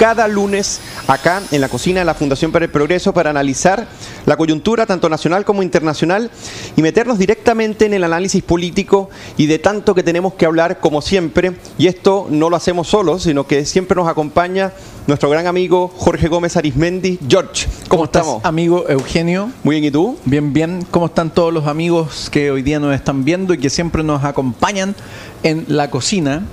cada lunes acá en la cocina de la Fundación para el Progreso para analizar la coyuntura tanto nacional como internacional y meternos directamente en el análisis político y de tanto que tenemos que hablar como siempre. Y esto no lo hacemos solos, sino que siempre nos acompaña nuestro gran amigo Jorge Gómez Arismendi. George, ¿cómo, estamos? amigo Eugenio? Muy bien, ¿y tú? Bien, bien. ¿Cómo están todos los amigos que hoy día nos están viendo y que siempre nos acompañan en la cocina?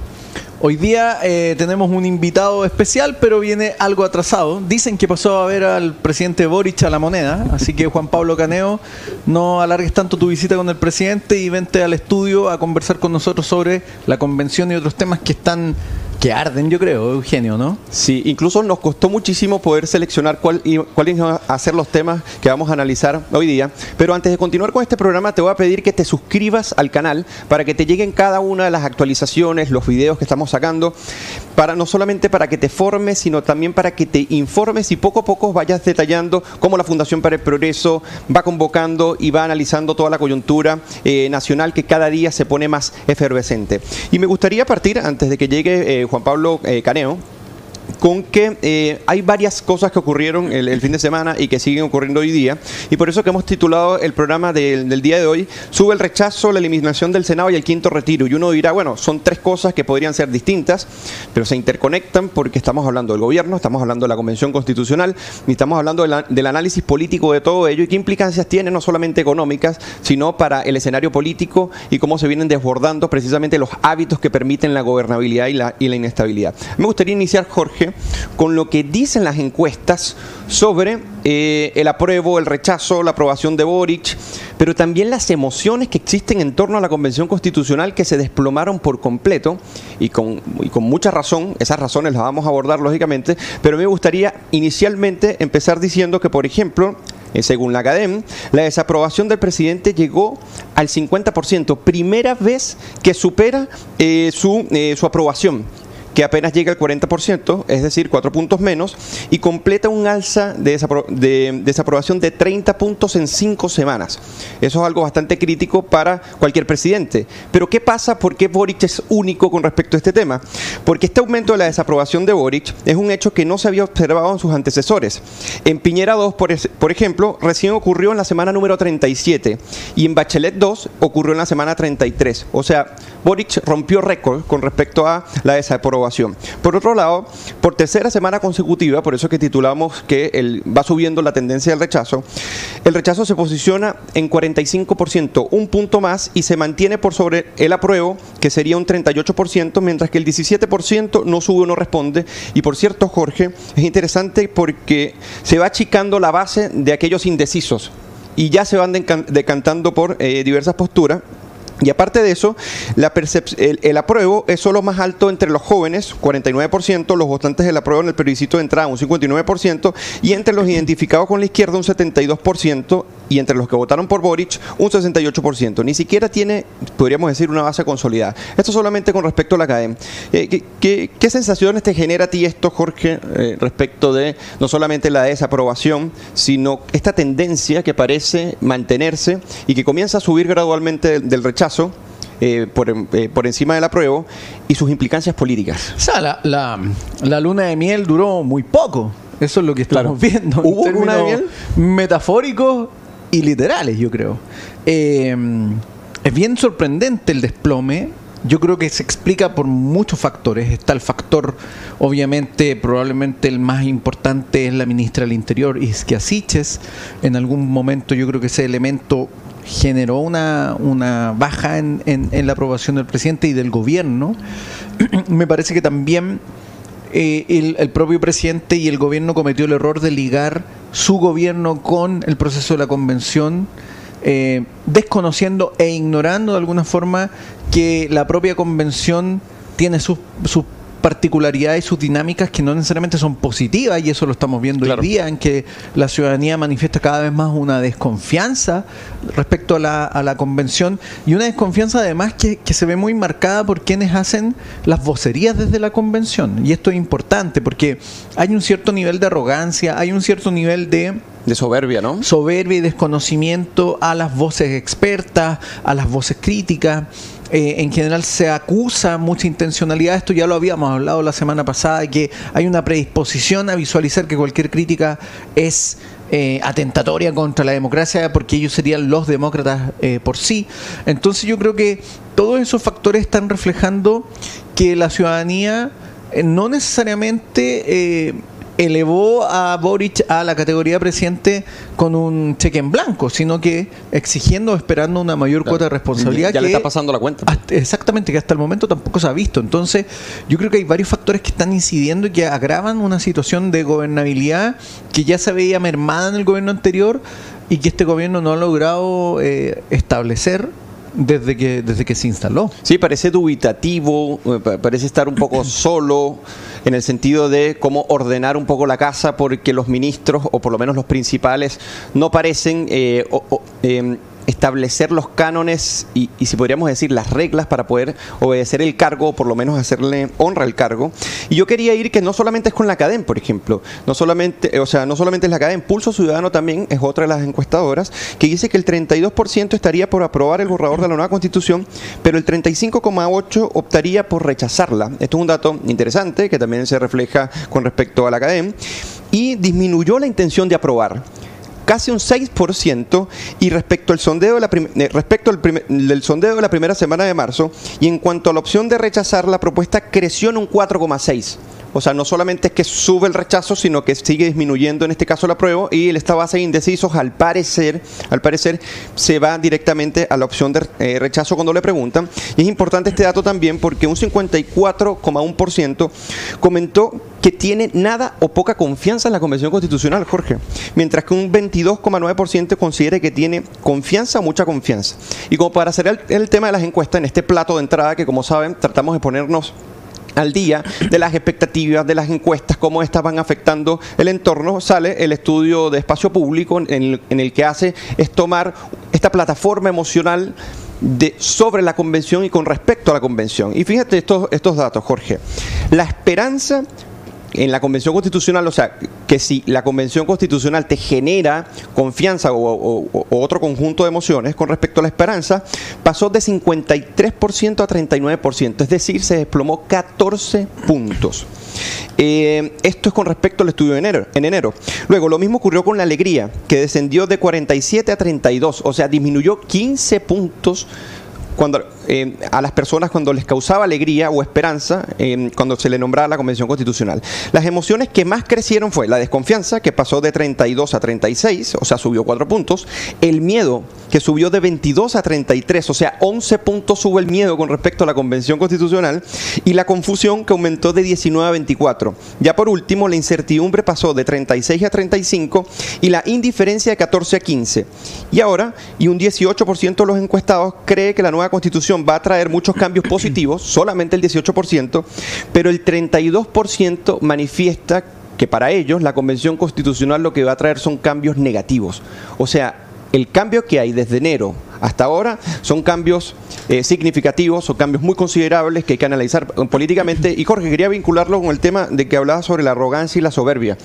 Hoy día eh, tenemos un invitado especial, pero viene algo atrasado. Dicen que pasó a ver al presidente Boric a la moneda, así que Juan Pablo Caneo, no alargues tanto tu visita con el presidente y vente al estudio a conversar con nosotros sobre la convención y otros temas que están que arden, yo creo, Eugenio, ¿no? Sí, incluso nos costó muchísimo poder seleccionar cuál, cuáles van a ser los temas que vamos a analizar hoy día. Pero antes de continuar con este programa, te voy a pedir que te suscribas al canal para que te lleguen cada una de las actualizaciones, los videos que estamos sacando, para no solamente para que te formes, sino también para que te informes y poco a poco vayas detallando cómo la Fundación para el Progreso va convocando y va analizando toda la coyuntura eh, nacional que cada día se pone más efervescente. Y me gustaría partir, antes de que llegue eh, Juan Pablo eh, Caneo, con que eh, hay varias cosas que ocurrieron el, fin de semana y que siguen ocurriendo hoy día. Y por eso que hemos titulado el programa del, día de hoy, Sube el rechazo, la eliminación del Senado y el quinto retiro. Y uno dirá, bueno, son tres cosas que podrían ser distintas, pero se interconectan porque estamos hablando del gobierno, estamos hablando de la Convención Constitucional y estamos hablando del análisis político de todo ello y qué implicancias tiene, no solamente económicas, sino para el escenario político y cómo se vienen desbordando precisamente los hábitos que permiten la gobernabilidad y la, y la inestabilidad. Me gustaría iniciar, Jorge, con lo que dicen las encuestas sobre eh, el apruebo, el rechazo, la aprobación de Boric, pero también las emociones que existen en torno a la Convención Constitucional que se desplomaron por completo y con, mucha razón, esas razones las vamos a abordar lógicamente, pero me gustaría inicialmente empezar diciendo que, por ejemplo, eh, según la Academ, la desaprobación del presidente llegó al 50%, primera vez que supera eh, su, su aprobación que apenas llega al 40%, es decir, cuatro puntos menos, y completa un alza de, desaprobación de 30 puntos en cinco semanas. Eso es algo bastante crítico para cualquier presidente. Pero ¿qué pasa? ¿Por qué Boric es único con respecto a este tema? Porque este aumento de la desaprobación de Boric es un hecho que no se había observado en sus antecesores. En Piñera 2, por, por ejemplo, recién ocurrió en la semana número 37 y en Bachelet 2 ocurrió en la semana 33. O sea, Boric rompió récord con respecto a la desaprobación por otro lado, por tercera semana consecutiva, por eso que titulamos que el, va subiendo la tendencia del rechazo, el rechazo se posiciona en 45%, un punto más, y se mantiene por sobre el apruebo, que sería un 38%, mientras que el 17% no sube o no responde. Y por cierto, Jorge, es interesante porque se va achicando la base de aquellos indecisos y ya se van decantando por eh, diversas posturas y aparte de eso, la el, el, apruebo es solo más alto entre los jóvenes, 49%, los votantes del apruebo en el plebiscito de entrada, un 59%, y entre los identificados con la izquierda, un 72%, y entre los que votaron por Boric, un 68%. Ni siquiera tiene, podríamos decir, una base consolidada. Esto solamente con respecto a la CADEM. Eh, ¿qué, sensaciones te genera a ti esto, Jorge, eh, respecto de no solamente la desaprobación, sino esta tendencia que parece mantenerse y que comienza a subir gradualmente del, rechazo? Eh, por, por, encima del apruebo y sus implicancias políticas. O sea, la, la, luna de miel duró muy poco. Eso es lo que estamos viendo. ¿Hubo luna de miel? Metafórico y literales, yo creo. Eh, es bien sorprendente el desplome. Yo creo que se explica por muchos factores. Está el factor, obviamente, probablemente el más importante es la ministra del Interior, Isquia Siches. En algún momento yo creo que ese elemento generó una, una baja en, en, la aprobación del presidente y del gobierno. Me parece que también eh, el, propio presidente y el gobierno cometió el error de ligar su gobierno con el proceso de la convención, eh, desconociendo e ignorando de alguna forma que la propia convención tiene sus, sus particularidades y sus dinámicas que no necesariamente son positivas, y eso lo estamos viendo hoy día, en que la ciudadanía manifiesta cada vez más una desconfianza respecto a la, a la convención, y una desconfianza además que, que, se ve muy marcada por quienes hacen las vocerías desde la convención. Y esto es importante porque hay un cierto nivel de arrogancia, hay un cierto nivel de de soberbia, ¿no? Soberbia y desconocimiento a las voces expertas, a las voces críticas. Eh, en general se acusa mucha intencionalidad, esto ya lo habíamos hablado la semana pasada, que hay una predisposición a visualizar que cualquier crítica es eh, atentatoria contra la democracia porque ellos serían los demócratas eh, por sí. Entonces yo creo que todos esos factores están reflejando que la ciudadanía no necesariamente elevó a Boric a la categoría de presidente con un cheque en blanco, sino que exigiendo, esperando una mayor cuota de responsabilidad. Ya, le está pasando la cuenta. exactamente, que hasta el momento tampoco se ha visto. Entonces, yo creo que hay varios factores que están incidiendo y que agravan una situación de gobernabilidad que ya se veía mermada en el gobierno anterior y que este gobierno no ha logrado eh, establecer desde que, desde que se instaló. Sí, parece dubitativo, eh, parece estar un poco solo en el sentido de cómo ordenar un poco la casa porque los ministros, o por lo menos los principales, no parecen eh, em, establecer los cánones y, si podríamos decir las reglas para poder obedecer el cargo o por lo menos hacerle honra al cargo. Y yo quería ir que no solamente es con la cadena, por ejemplo, no solamente, o sea, no solamente es la cadena, Pulso Ciudadano también es otra de las encuestadoras que dice que el 32% estaría por aprobar el borrador de la nueva constitución, pero el 35,8% optaría por rechazarla. Esto es un dato interesante que también se refleja con respecto a la cadena y disminuyó la intención de aprobar casi un 6% y respecto al sondeo de la eh, respecto al del sondeo de la primera semana de marzo y en cuanto a la opción de rechazar la propuesta creció en un 4,6. O sea, no solamente es que sube el rechazo, sino que sigue disminuyendo en este caso la prueba y esta base de indecisos al parecer, al parecer se va directamente a la opción de eh, rechazo cuando le preguntan. Y es importante este dato también porque un 54,1% comentó que tiene nada o poca confianza en la Convención Constitucional, Jorge, mientras que un 22,9% considera que tiene confianza o mucha confianza. Y como para hacer el tema de las encuestas en este plato de entrada que como saben tratamos de ponernos al día de las expectativas, de las encuestas, cómo estas van afectando el entorno, sale el estudio de espacio público en el, que hace es tomar esta plataforma emocional de, sobre la convención y con respecto a la convención. Y fíjate estos, estos datos, Jorge. La esperanza en la Convención Constitucional, o sea, que si la Convención Constitucional te genera confianza o, otro conjunto de emociones con respecto a la esperanza, pasó de 53% a 39%, es decir, se desplomó 14 puntos. Eh, esto es con respecto al estudio de enero, en enero. Luego, lo mismo ocurrió con la alegría, que descendió de 47 a 32, o sea, disminuyó 15 puntos cuando eh, a las personas cuando les causaba alegría o esperanza eh, cuando se le nombraba la Convención Constitucional. Las emociones que más crecieron fue la desconfianza, que pasó de 32 a 36, o sea, subió 4 puntos, el miedo, que subió de 22 a 33, o sea, 11 puntos sube el miedo con respecto a la Convención Constitucional, y la confusión, que aumentó de 19 a 24. Ya por último, la incertidumbre pasó de 36 a 35 y la indiferencia de 14 a 15. Y ahora, y un 18% de los encuestados cree que la nueva Constitución va a traer muchos cambios positivos, solamente el 18%, pero el 32% manifiesta que para ellos la Convención Constitucional lo que va a traer son cambios negativos. O sea, el cambio que hay desde enero hasta ahora son cambios eh, significativos, son cambios muy considerables que hay que analizar políticamente. Y Jorge, quería vincularlo con el tema de que hablaba sobre la arrogancia y la soberbia.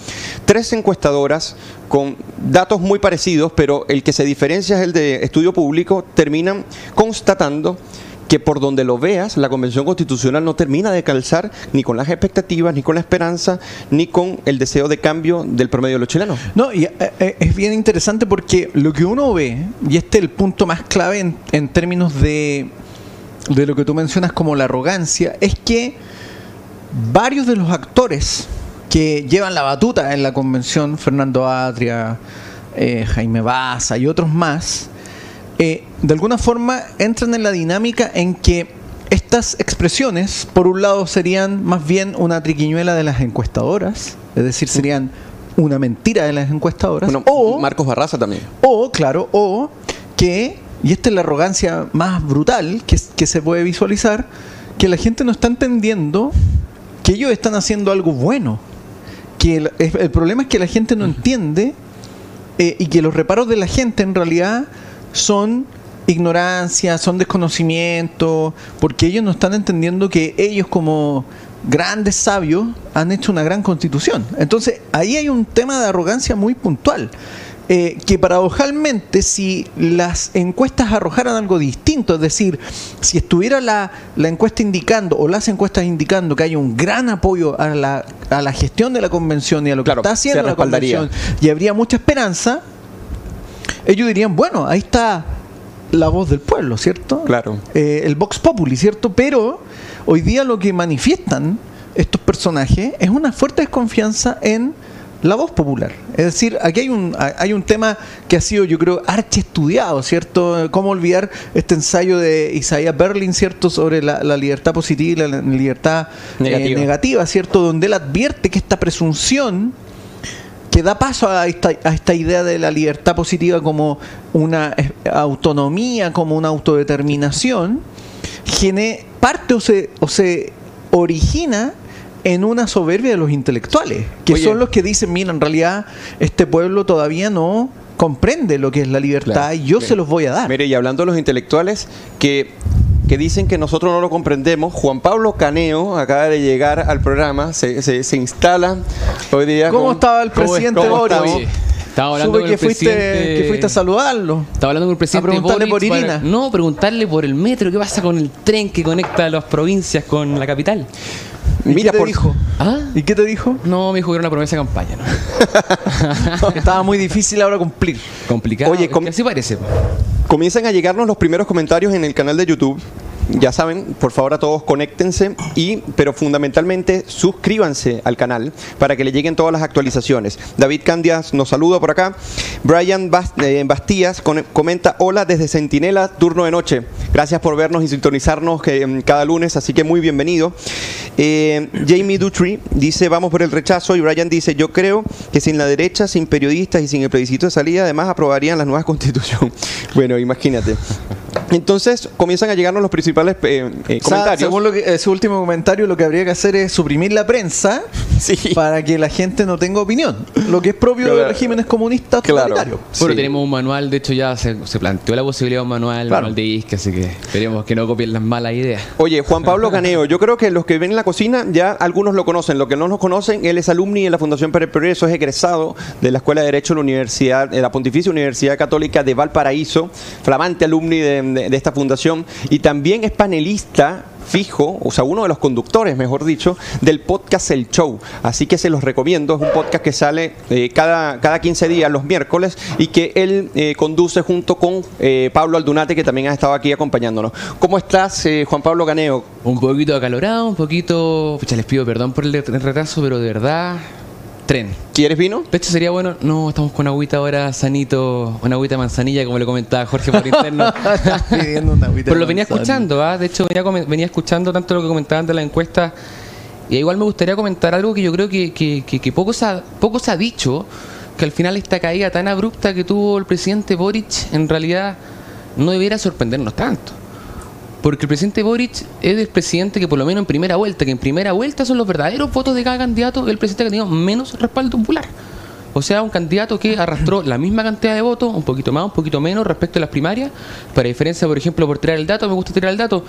Tres encuestadoras con datos muy parecidos, pero el que se diferencia es el de estudio público, terminan constatando que por donde lo veas, la Convención Constitucional no termina de calzar ni con las expectativas, ni con la esperanza, ni con el deseo de cambio del promedio de los chilenos. No, y eh, eh, es bien interesante porque lo que uno ve, y este es el punto más clave en, términos de, de lo que tú mencionas como la arrogancia, es que varios de los actores que llevan la batuta en la convención, Fernando Atria, eh, Jaime Baza y otros más, eh, de alguna forma entran en la dinámica en que estas expresiones, por un lado, serían más bien una triquiñuela de las encuestadoras, es decir, serían una mentira de las encuestadoras. o Marcos Barraza también. O, claro, o que, y esta es la arrogancia más brutal que, que se puede visualizar, que la gente no está entendiendo que ellos están haciendo algo bueno. Que el, el problema es que la gente no entiende eh, y que los reparos de la gente en realidad son ignorancia, son desconocimiento, porque ellos no están entendiendo que ellos como grandes sabios han hecho una gran constitución. Entonces, ahí hay un tema de arrogancia muy puntual. eh, que paradojalmente si las encuestas arrojaran algo distinto, es decir, si estuviera la, la encuesta indicando o las encuestas indicando que hay un gran apoyo a la, a la gestión de la convención y a lo que Claro, está haciendo la convención y habría mucha esperanza, ellos dirían, bueno, ahí está la voz del pueblo, ¿cierto? Claro. Eh, el Vox Populi, ¿cierto? Pero hoy día lo que manifiestan estos personajes es una fuerte desconfianza en la voz popular. Es decir, aquí hay un, hay un tema que ha sido, yo creo, archi estudiado, ¿cierto? ¿Cómo olvidar este ensayo de Isaiah Berlin, ¿cierto? Sobre la, la libertad positiva y la libertad eh, Negativa. negativa, ¿cierto? Donde él advierte que esta presunción que da paso a esta, a esta idea de la libertad positiva como una eh, autonomía, como una autodeterminación, gene, parte o se, o se origina en una soberbia de los intelectuales, que Oye. son los que dicen, mira, en realidad este pueblo todavía no comprende lo que es la libertad Claro. y yo se los voy a dar. Mire, y hablando de los intelectuales que, que dicen que nosotros no lo comprendemos, Juan Pablo Caneo acaba de llegar al programa, se, se, se instala hoy día. ¿Cómo con- estaba el ¿Cómo- presidente? Oye, estaba hablando con que el fuiste, presidente- que fuiste a saludarlo. Estaba hablando con el presidente A preguntarle Boric por Irina. para- no, preguntarle por el metro, qué pasa con el tren que conecta las provincias con la capital. ¿Y Mira, qué te por- dijo? ¿Ah? ¿Y qué te dijo? No, me dijo que era una promesa de campaña, ¿no? Estaba muy difícil ahora cumplir. Complicado. Oye, es que com- así parece. Comienzan a llegarnos los primeros comentarios en el canal de YouTube. Ya saben, por favor a todos conéctense y, pero fundamentalmente suscríbanse al canal para que le lleguen todas las actualizaciones. David Candias nos saluda por acá. Brian eh, Bastías comenta hola desde Centinela, turno de noche. Gracias por vernos y sintonizarnos mm, cada lunes, así que muy bienvenido. Eh, Jamie Dutry dice vamos por el rechazo y Brian dice yo creo que sin la derecha, sin periodistas y sin el plebiscito de salida, además aprobarían la nueva constitución. bueno, imagínate. Entonces comienzan a llegarnos los principales eh, eh, O sea, comentarios. según lo que, ese último comentario, lo que habría que hacer es suprimir la prensa Sí. para que la gente no tenga opinión. Lo que es propio Claro. de regímenes comunistas Claro. totalitarios. Bueno, Sí. tenemos un manual, de hecho ya se, se planteó la posibilidad de un manual, Claro. manual de ISC, así que esperemos que no copien las malas ideas. Oye, Juan Pablo Caneo, yo creo que los que ven en la cocina ya algunos lo conocen. Los que no lo conocen, él es alumni de la Fundación para el Progreso, es egresado de la Escuela de Derecho de la Universidad, de la Pontificia Universidad Católica de Valparaíso, flamante alumni de, de- de esta fundación, y también es panelista fijo, o sea, uno de los conductores, mejor dicho, del podcast El Show. Así que se los recomiendo, es un podcast que sale eh, cada, cada 15 días, los miércoles, y que él eh, conduce junto con eh, Pablo Aldunate, que también ha estado aquí acompañándonos. ¿Cómo estás, eh, Juan Pablo Caneo? Un poquito acalorado, un poquito... Les pido perdón por el retraso, pero de verdad... Tren. ¿Quieres vino? De hecho sería bueno, no, estamos con agüita ahora sanito, una agüita de manzanilla como le comentaba Jorge por interno. Estás pidiendo una agüita Pero lo venía manzana. escuchando, ¿ah? de hecho venía, escuchando tanto lo que comentaban de la encuesta y igual me gustaría comentar algo que yo creo que, que- que- que poco, se ha, poco se ha dicho, que al final esta caída tan abrupta que tuvo el presidente Boric en realidad no debiera sorprendernos tanto. Porque el presidente Boric es el presidente que por lo menos en primera vuelta, que en primera vuelta son los verdaderos votos de cada candidato, el presidente que ha tenido menos respaldo popular. O sea, un candidato que arrastró la misma cantidad de votos, un poquito más, un poquito menos respecto a las primarias. Para diferencia, por ejemplo, por tirar el dato, me gusta tirar el dato,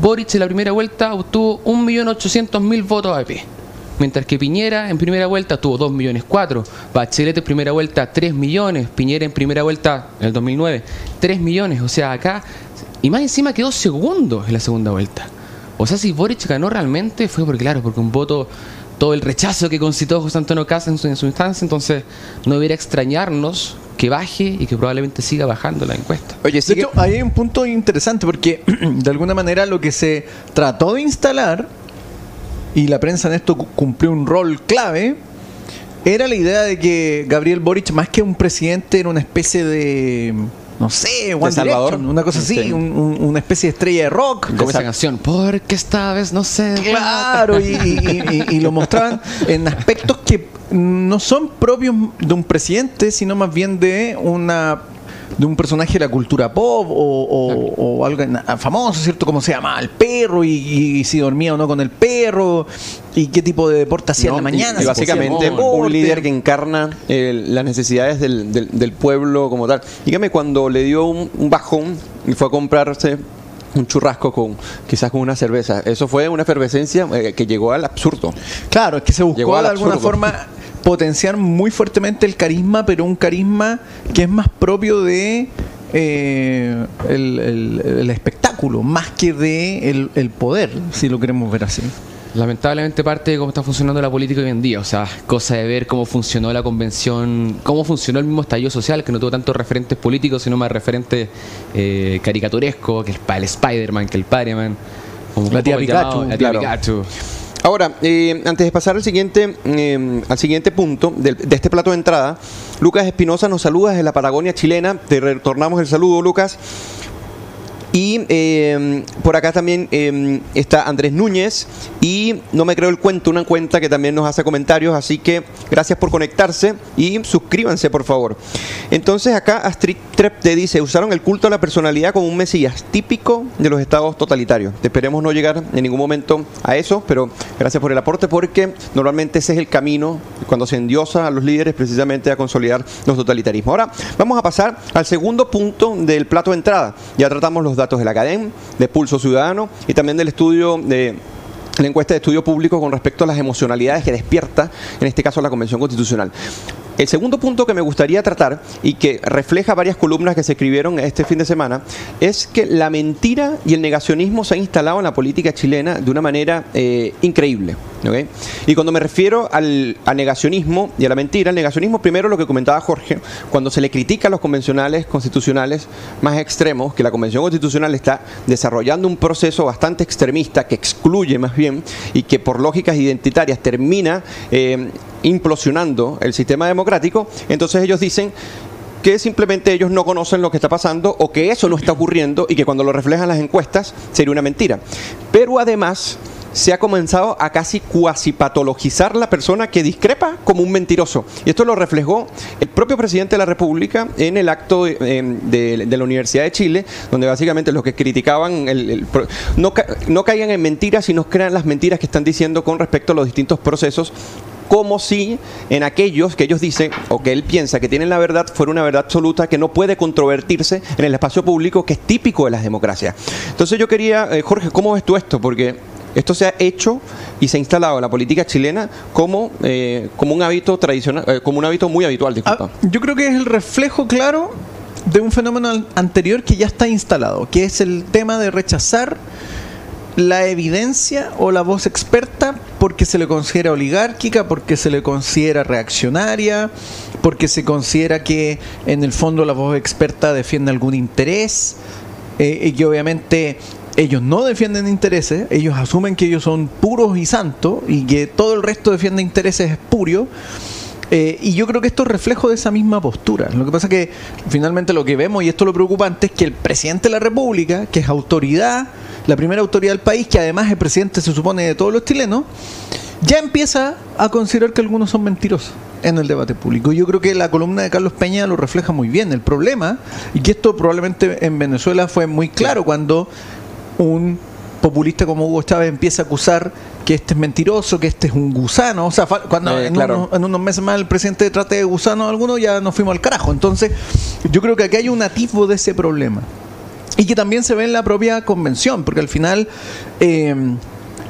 Boric en la primera vuelta obtuvo 1.800.000 votos AP. Mientras que Piñera en primera vuelta tuvo 2 millones 4, Bachelet en primera vuelta 3 millones, Piñera en primera vuelta en el 2009 3 millones, o sea, acá y más encima quedó segundo en la segunda vuelta. O sea, si Boric ganó realmente fue porque claro, porque un voto todo el rechazo que concitó José Antonio Casa en su, en su instancia, entonces no debería extrañarnos que baje y que probablemente siga bajando la encuesta. Oye, De hecho, ahí hay un punto interesante porque de alguna manera lo que se trató de instalar, y la prensa en esto cu- cumplió un rol clave, era la idea de que Gabriel Boric, más que un presidente, era una especie de, no sé, One Salvador? Direction, una cosa así, Sí. un- un- una especie de estrella de rock. Como esa canción, porque esta vez no sé. Claro, y, y- y- y lo mostraban en aspectos que no son propios de un presidente, sino más bien de una de un personaje de la cultura pop o, o- o algo famoso, ¿cierto? Como se llama el perro y, y si dormía o no con el perro y qué tipo de deporte hacía ¿no? en la mañana. Y, y si básicamente un líder que encarna eh, las necesidades del, del- del pueblo como tal. Dígame, cuando le dio un, un bajón y fue a comprarse un churrasco con quizás con una cerveza, eso fue una efervescencia eh, que llegó al absurdo. Claal, es que se buscó de alguna forma potenciar muy fuertemente el carisma, pero un carisma que es más propio de eh, el, el- el espectáculo, más que de el, el poder, si lo queremos ver así. Lamentablemente parte de cómo está funcionando la política hoy en día, o sea, cosa de ver cómo funcionó la convención, cómo funcionó el mismo estallido social, que no tuvo tantos referentes políticos, sino más referentes eh, caricaturescos, que el, el Spider-Man, que el como- La tía Pikachu, llamado, la tía claro. Pikachu. Ahora, eh, antes de pasar al siguiente, eh, al siguiente punto del- de, este plato de entrada, Lucas Espinosa nos saluda desde la Patagonia chilena. Te retornamos el saludo, Lucas. Y eh, por acá también eh, está Andrés Núñez y no me creo el cuento, una cuenta que también nos hace comentarios, así que gracias por conectarse y suscríbanse por favor. Entonces acá Astrid Trepp te dice, usaron el culto a la personalidad como un mesías típico de los estados totalitarios. Esperemos no llegar en ningún momento a eso, pero gracias por el aporte porque normalmente ese es el camino cuando se endiosa a los líderes precisamente a consolidar los totalitarismos. Ahora vamos a pasar al segundo punto del plato de entrada. Ya tratamos los datos de la cadena, de Pulso Ciudadano y también del estudio de la encuesta de estudio público con respecto a las emocionalidades que despierta, en este caso la Convención Constitucional. El segundo punto que me gustaría tratar y que refleja varias columnas que se escribieron este fin de semana es que la mentira y el negacionismo se han instalado en la política chilena de una manera eh, increíble. Y cuando me refiero al negacionismo y a la mentira, el negacionismo primero lo que comentaba Jorge, cuando se le critica a los convencionales constitucionales más extremos, que la Convención Constitucional está desarrollando un proceso bastante extremista que excluye más bien y que por lógicas identitarias termina eh, implosionando el sistema democrático, entonces ellos dicen que simplemente ellos no conocen lo que está pasando o que eso no está ocurriendo y que cuando lo reflejan las encuestas sería una mentira. Pero además se ha comenzado a casi cuasi patologizar la persona que discrepa como un mentiroso. Y esto lo reflejó el propio presidente de la República en el acto de, la Universidad de Chile, donde básicamente los que criticaban el, no, no caigan en mentiras, sino crean las mentiras que están diciendo con respecto a los distintos procesos como si en aquellos que ellos dicen o que él piensa que tienen la verdad fuera una verdad absoluta que no puede controvertirse en el espacio público que es típico de las democracias. Entonces yo quería, eh, Jorge, ¿cómo ves tú esto? Porque esto se ha hecho y se ha instalado en la política chilena como, eh, como un hábito tradicional, eh, como un hábito muy habitual, disculpa. Ah, yo creo que es el reflejo claro de un fenómeno anterior que ya está instalado, que es el tema de rechazar la evidencia o la voz experta porque se le considera oligárquica, porque se le considera reaccionaria, porque se considera que en el fondo la voz experta defiende algún interés eh, y que obviamente ellos no defienden intereses, ellos asumen que ellos son puros y santos y que todo el resto defiende intereses espurios. Eh, y yo creo que esto es reflejo de esa misma postura. Lo que pasa es que finalmente lo que vemos, y esto es lo preocupante, es que el presidente de la República, que es autoridad, la primera autoridad del país, que además es presidente, se supone, de todos los chilenos, ya empieza a considerar que algunos son mentirosos en el debate público. Yo creo que la columna de Carlos Peña lo refleja muy bien. El problema, y que esto probablemente en Venezuela fue muy claro cuando un populista como Hugo Chávez empieza a acusar que este es mentiroso, que este es un gusano. O sea, cuando Eh, en, claro. unos, en unos meses más el presidente trate de gusano a alguno, ya nos fuimos al carajo. Entonces, yo creo que aquí hay un atisbo de ese problema. Y que también se ve en la propia convención, porque al final eh,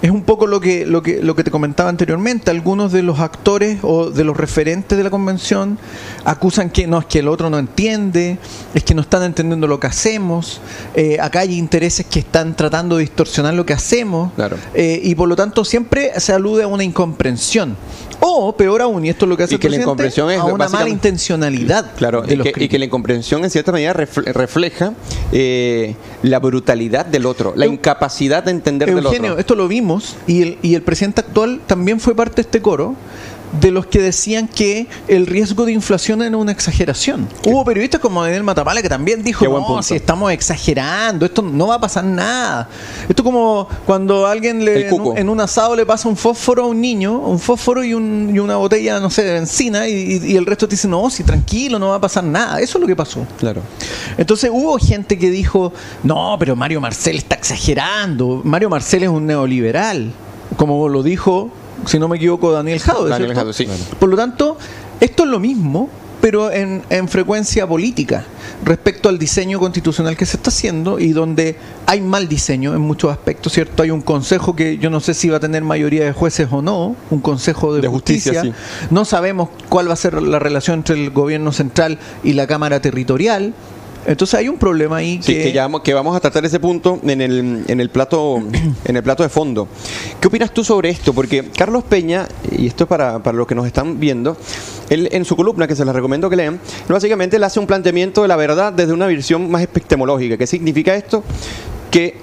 es un poco lo que, lo, que, lo que te comentaba anteriormente. Algunos de los actores o de los referentes de la convención acusan que no, es que el otro no entiende, es que no están entendiendo lo que hacemos, eh, acá hay intereses que están tratando de distorsionar lo que hacemos, Claro. eh, y por lo tanto siempre se alude a una incomprensión. O, peor aún, y esto es lo que hace Y el que la incomprensión es a una mala intencionalidad Claro, de y los que, y que críticos. la incomprensión en cierta medida refle- refleja eh, la brutalidad del otro, la Eu- incapacidad de entender del Eugenio, otro. esto lo vimos y el, y el presidente actual también fue parte de este coro de los que decían que el riesgo de inflación era una exageración. Hubo periodistas como Daniel Matapala que también dijo, no, si estamos exagerando, esto no va a pasar nada. Esto como cuando alguien le, en, un, en un asado le pasa un fósforo a un niño, un fósforo y, un- y una botella, no sé, de benzina y, y- y el resto te dice, no, si tranquilo, no va a pasar nada. Eso es lo que pasó. Claro. Entonces hubo gente que dijo, no, pero Mario Marcel está exagerando. Mario Marcel es un neoliberal, como lo dijo, si no me equivoco, Daniel Jado. Por lo tanto, esto es lo mismo pero en, en frecuencia política respecto al diseño constitucional que se está haciendo y donde hay mal diseño en muchos aspectos, ¿cierto? Hay un consejo que yo no sé si va a tener mayoría de jueces o no, un consejo de, De justicia, justicia. sí. No sabemos cuál va a ser la relación entre el gobierno central y la Cámara Territorial. Entonces hay un problema ahí Sí, que, que, ya vamos- que vamos a tratar ese punto en el, en el plato en el plato de fondo. ¿Qué opinas tú sobre esto? Porque Carlos Peña, y esto es para, para los que nos están viendo, él en su columna, que se les recomiendo que lean, básicamente él hace un planteamiento de la verdad desde una visión más epistemológica. ¿Qué significa esto? Que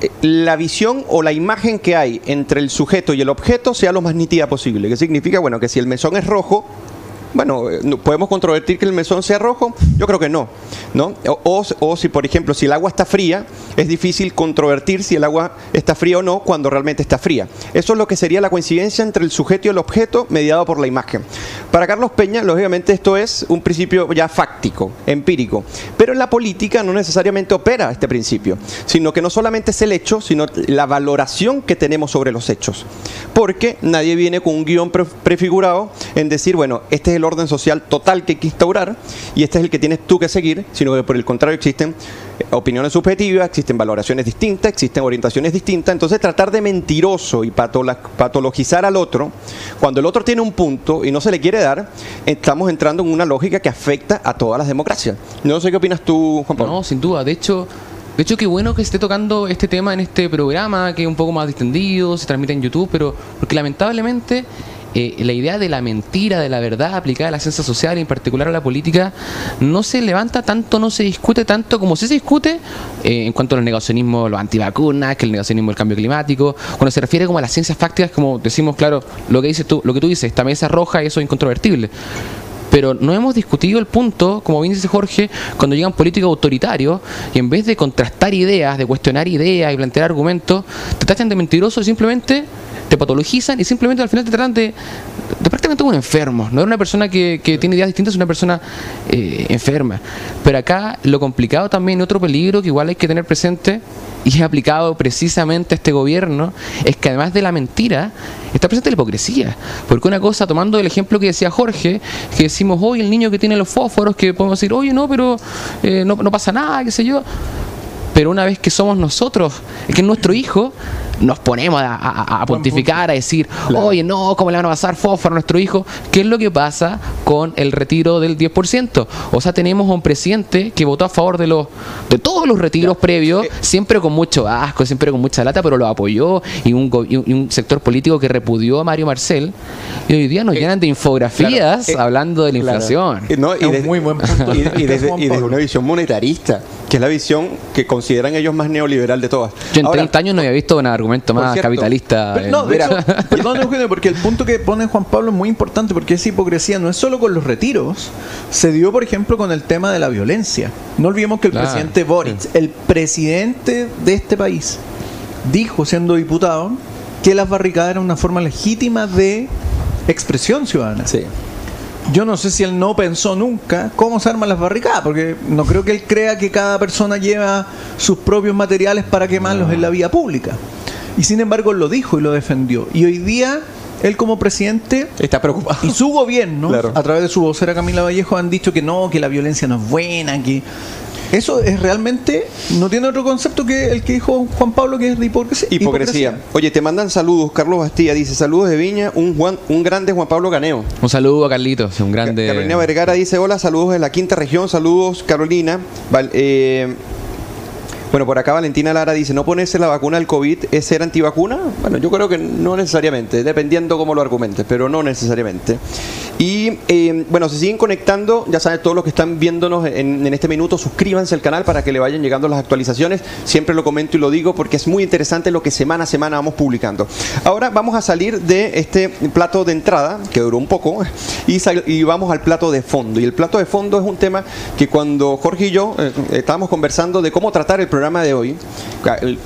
eh, la visión o la imagen que hay entre el sujeto y el objeto sea lo más nítida posible. ¿Qué significa? Bueno, que si el mesón es rojo, bueno, eh, ¿podemos controvertir que el mesón sea rojo? Yo creo que no. ¿no? O, o- si, por ejemplo, si el agua está fría, es difícil controvertir si el agua está fría o no cuando realmente está fría. Eso es lo que sería la coincidencia entre el sujeto y el objeto mediado por la imagen. Para Carlos Peña, lógicamente, esto es un principio ya fáctico, empírico. Pero en la política no necesariamente opera este principio, sino que no solamente es el hecho, sino la valoración que tenemos sobre los hechos. Porque nadie viene con un guion pre- prefigurado en decir, bueno, este es el orden social total que hay que instaurar y este es el que tienes tú que seguir, sino que por el contrario existen eh, opiniones subjetivas, existen valoraciones distintas, existen orientaciones distintas. Entonces tratar de mentiroso y patologizar al otro, cuando el otro tiene un punto y no se le quiere dar, estamos entrando en una lógica que afecta a todas las democracias. No sé qué opinas tú, Juan Pablo. No, sin duda. De hecho, de hecho qué bueno que esté tocando este tema en este programa, que es un poco más distendido, se transmite en YouTube, pero porque lamentablemente eh, la idea de la mentira, de la verdad aplicada a la ciencia social, y en particular a la política, no se levanta tanto, no se discute tanto como si se discute eh, en cuanto al negacionismo, los antivacunas, que el negacionismo del cambio climático, cuando se refiere como a las ciencias fácticas, como decimos, claro, lo que dices tú, lo que tú dices, esta mesa roja, eso es incontrovertible pero no hemos discutido el punto, como bien dice Jorge, cuando llegan políticos autoritarios y en vez de contrastar ideas, de cuestionar ideas y plantear argumentos, te tachan de mentiroso y simplemente te patologizan y simplemente al final te tratan de, de prácticamente un enfermo. No era una persona que, que tiene ideas distintas, es una persona eh, enferma. Pero acá lo complicado también, otro peligro que igual hay que tener presente y es aplicado precisamente a este gobierno, es que además de la mentira, está presente la hipocresía. Porque una cosa, tomando el ejemplo que decía Jorge, que decimos, hoy el niño que tiene los fósforos, que podemos decir, oye, no, pero eh, no, pasa nada, qué sé yo. Pero una vez que somos nosotros, que es nuestro hijo, nos ponemos a, a- a pontificar, a decir, oye, no, ¿cómo le van a pasar fósforo a nuestro hijo? ¿Qué es lo que pasa con el retiro del 10%? O sea, tenemos a un presidente que votó a favor de los de todos los retiros previos, siempre con mucho asco, siempre con mucha lata, pero lo apoyó, y un, y un, sector político que repudió a Mario Marcel. Y hoy día nos llenan de infografías claro, eh, hablando de la Claro. inflación. Eh, no, y Es desde- muy buen punto. Y, y desde, Juan y desde Pablo. una visión monetarista, que es la visión que consideran ellos más neoliberal de todas. Yo en Ahora, 30 años no había visto un argumento más cierto, capitalista. Pero en- no, de Mira. hecho, perdón, Eugenio, porque el punto que pone Juan Pablo es muy importante, porque esa hipocresía no es solo con los retiros, se dio, por ejemplo, con el tema de la violencia. No olvidemos que el Claro. presidente Boric, el presidente de este país, dijo, siendo diputado, que las barricadas eran una forma legítima de expresión ciudadana. Sí. Yo no sé si él no pensó nunca cómo se arman las barricadas, porque no creo que él crea que cada persona lleva sus propios materiales para quemarlos en la vía pública. Y sin embargo lo dijo y lo defendió. Y hoy día, él como presidente Está preocupado. y su gobierno, Claro. a través de su vocera Camila Vallejo, han dicho que no, que la violencia no es buena, que... Eso es realmente, no tiene otro concepto que el que dijo Juan Pablo, que es de hipocresía. Hipocresía. Oye, te mandan saludos. Carlos Bastía dice: Saludos de Viña, un, Juan, un grande Juan Pablo Caneo. Un saludo a Carlitos, un grande. Carolina Vergara dice: Hola, saludos de la quinta región. Saludos, Carolina. Val- eh, bueno, por acá Valentina Lara dice: ¿No ponerse la vacuna del COVID es ser antivacuna? Bueno, yo creo que no necesariamente, dependiendo cómo lo argumentes, pero no necesariamente. Y eh, bueno, se siguen conectando, ya saben, todos los que están viéndonos en, este minuto, suscríbanse al canal para que le vayan llegando las actualizaciones. Siempre lo comento y lo digo porque es muy interesante lo que semana a semana vamos publicando. Ahora vamos a salir de este plato de entrada, que duró un poco, y, y vamos al plato de fondo. Y el plato de fondo es un tema que cuando Jorge y yo eh, estábamos conversando de cómo tratar el programa de hoy,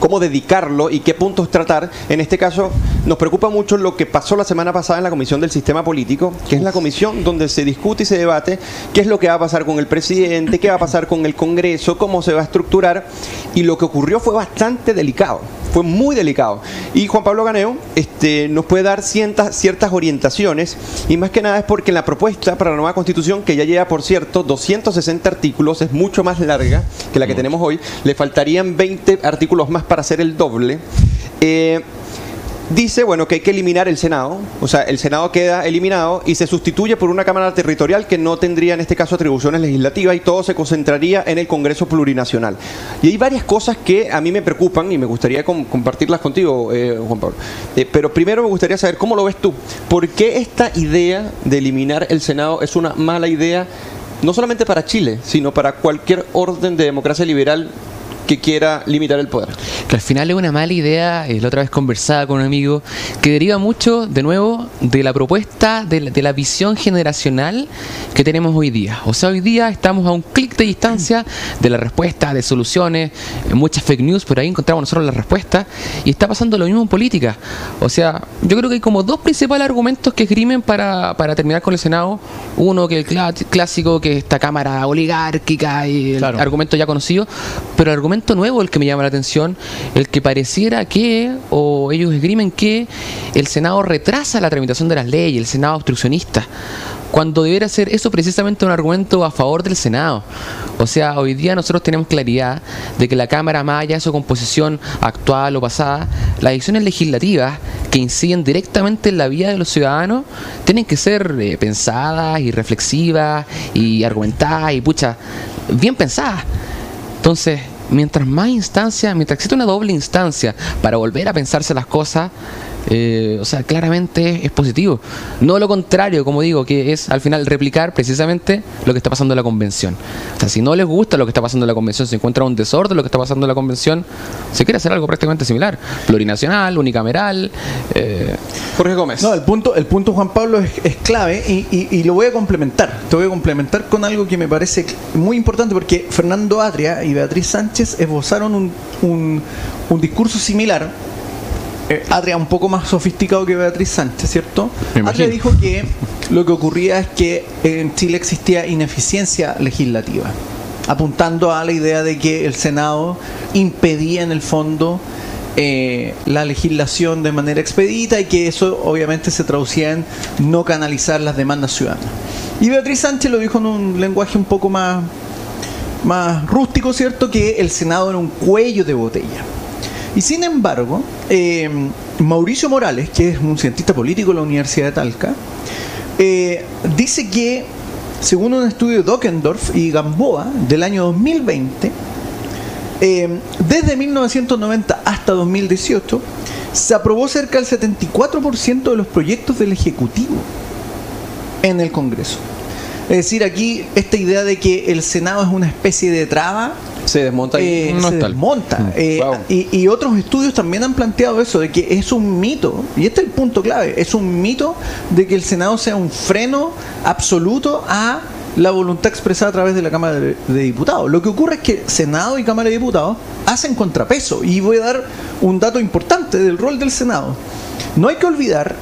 cómo dedicarlo y qué puntos tratar, en este caso nos preocupa mucho lo que pasó la semana pasada en la Comisión del Sistema Político, que es la comisión donde se discute y se debate qué es lo que va a pasar con el presidente, qué va a pasar con el Congreso, cómo se va a estructurar. Y lo que ocurrió fue bastante delicado. Fue muy delicado. Y Juan Pablo Ganeo este, nos puede dar ciertas, ciertas orientaciones, y más que nada es porque en la propuesta para la nueva constitución, que ya lleva, por cierto, 260 artículos, es mucho más larga que la que tenemos hoy, le faltarían 20 artículos más para hacer el doble. Eh, dice, bueno, que hay que eliminar el Senado, o sea, el Senado queda eliminado y se sustituye por una Cámara Territorial que no tendría en este caso atribuciones legislativas y todo se concentraría en el Congreso Plurinacional. Y hay varias cosas que a mí me preocupan y me gustaría compartirlas contigo, eh, Juan Pablo. Eh, pero primero me gustaría saber cómo lo ves tú. ¿Por qué esta idea de eliminar el Senado es una mala idea? No solamente para Chile, sino para cualquier orden de democracia liberal que quiera limitar el poder. Que al final es una mala idea, eh, la otra vez conversaba con un amigo, que deriva mucho, de nuevo, de la propuesta, de la, visión generacional que tenemos hoy día. O sea, hoy día estamos a un clic de distancia de la respuesta, de soluciones, muchas fake news, por ahí encontramos nosotros la respuesta, y está pasando lo mismo en política. O sea, yo creo que hay como dos principales argumentos que esgrimen para, para terminar con el Senado. Uno que el clásico, que esta Cámara oligárquica y el argumento ya conocido, pero el argumento nuevo el que me llama la atención, el que pareciera que, o ellos esgrimen que, el Senado retrasa la tramitación de las leyes, el Senado obstruccionista cuando debería ser eso precisamente un argumento a favor del Senado. O sea, hoy día nosotros tenemos claridad de que la Cámara, más allá de su composición actual o pasada, las decisiones legislativas que inciden directamente en la vida de los ciudadanos tienen que ser eh, pensadas y reflexivas y argumentadas y pucha, bien pensadas. Entonces, mientras más instancias, mientras existe una doble instancia para volver a pensarse las cosas, eh, o sea, claramente es positivo. No lo contrario, como digo, que es al final replicar precisamente lo que está pasando en la convención. O sea, si no les gusta lo que está pasando en la convención, se encuentra un desorden lo que está pasando en la convención, se quiere hacer algo prácticamente similar. Plurinacional, unicameral. Eh. Jorge Gómez. No, el punto, el punto Juan Pablo, es, clave y, lo voy a complementar. Te voy a complementar con algo que me parece muy importante porque Fernando Adria y Beatriz Sánchez esbozaron un, un, un discurso similar eh, Adria un poco más sofisticado que Beatriz Sánchez, ¿cierto? Adria dijo que lo que ocurría es que en Chile existía ineficiencia legislativa, apuntando a la idea de que el Senado impedía en el fondo eh, la legislación de manera expedita y que eso obviamente se traducía en no canalizar las demandas ciudadanas. Y Beatriz Sánchez lo dijo en un lenguaje un poco más, más rústico, ¿cierto? Que el Senado era un cuello de botella. Y sin embargo, eh, Mauricio Morales, que es un cientista político de la Universidad de Talca, eh, dice que, según un estudio de Dockendorf y Gamboa del año 2020, eh, desde 1990 hasta 2018, se aprobó cerca del 74% de los proyectos del Ejecutivo en el Congreso. Es decir, aquí esta idea de que el Senado es una especie de traba se desmonta. Eh, se desmonta. Mm. Eh, y, otros estudios también han planteado eso, de que es un mito, y este es el punto clave, es un mito de que el Senado sea un freno absoluto a la voluntad expresada a través de la Cámara de, Diputados. Lo que ocurre es que Senado y Cámara de Diputados hacen contrapeso. Y voy a dar un dato importante del rol del Senado. No hay que olvidar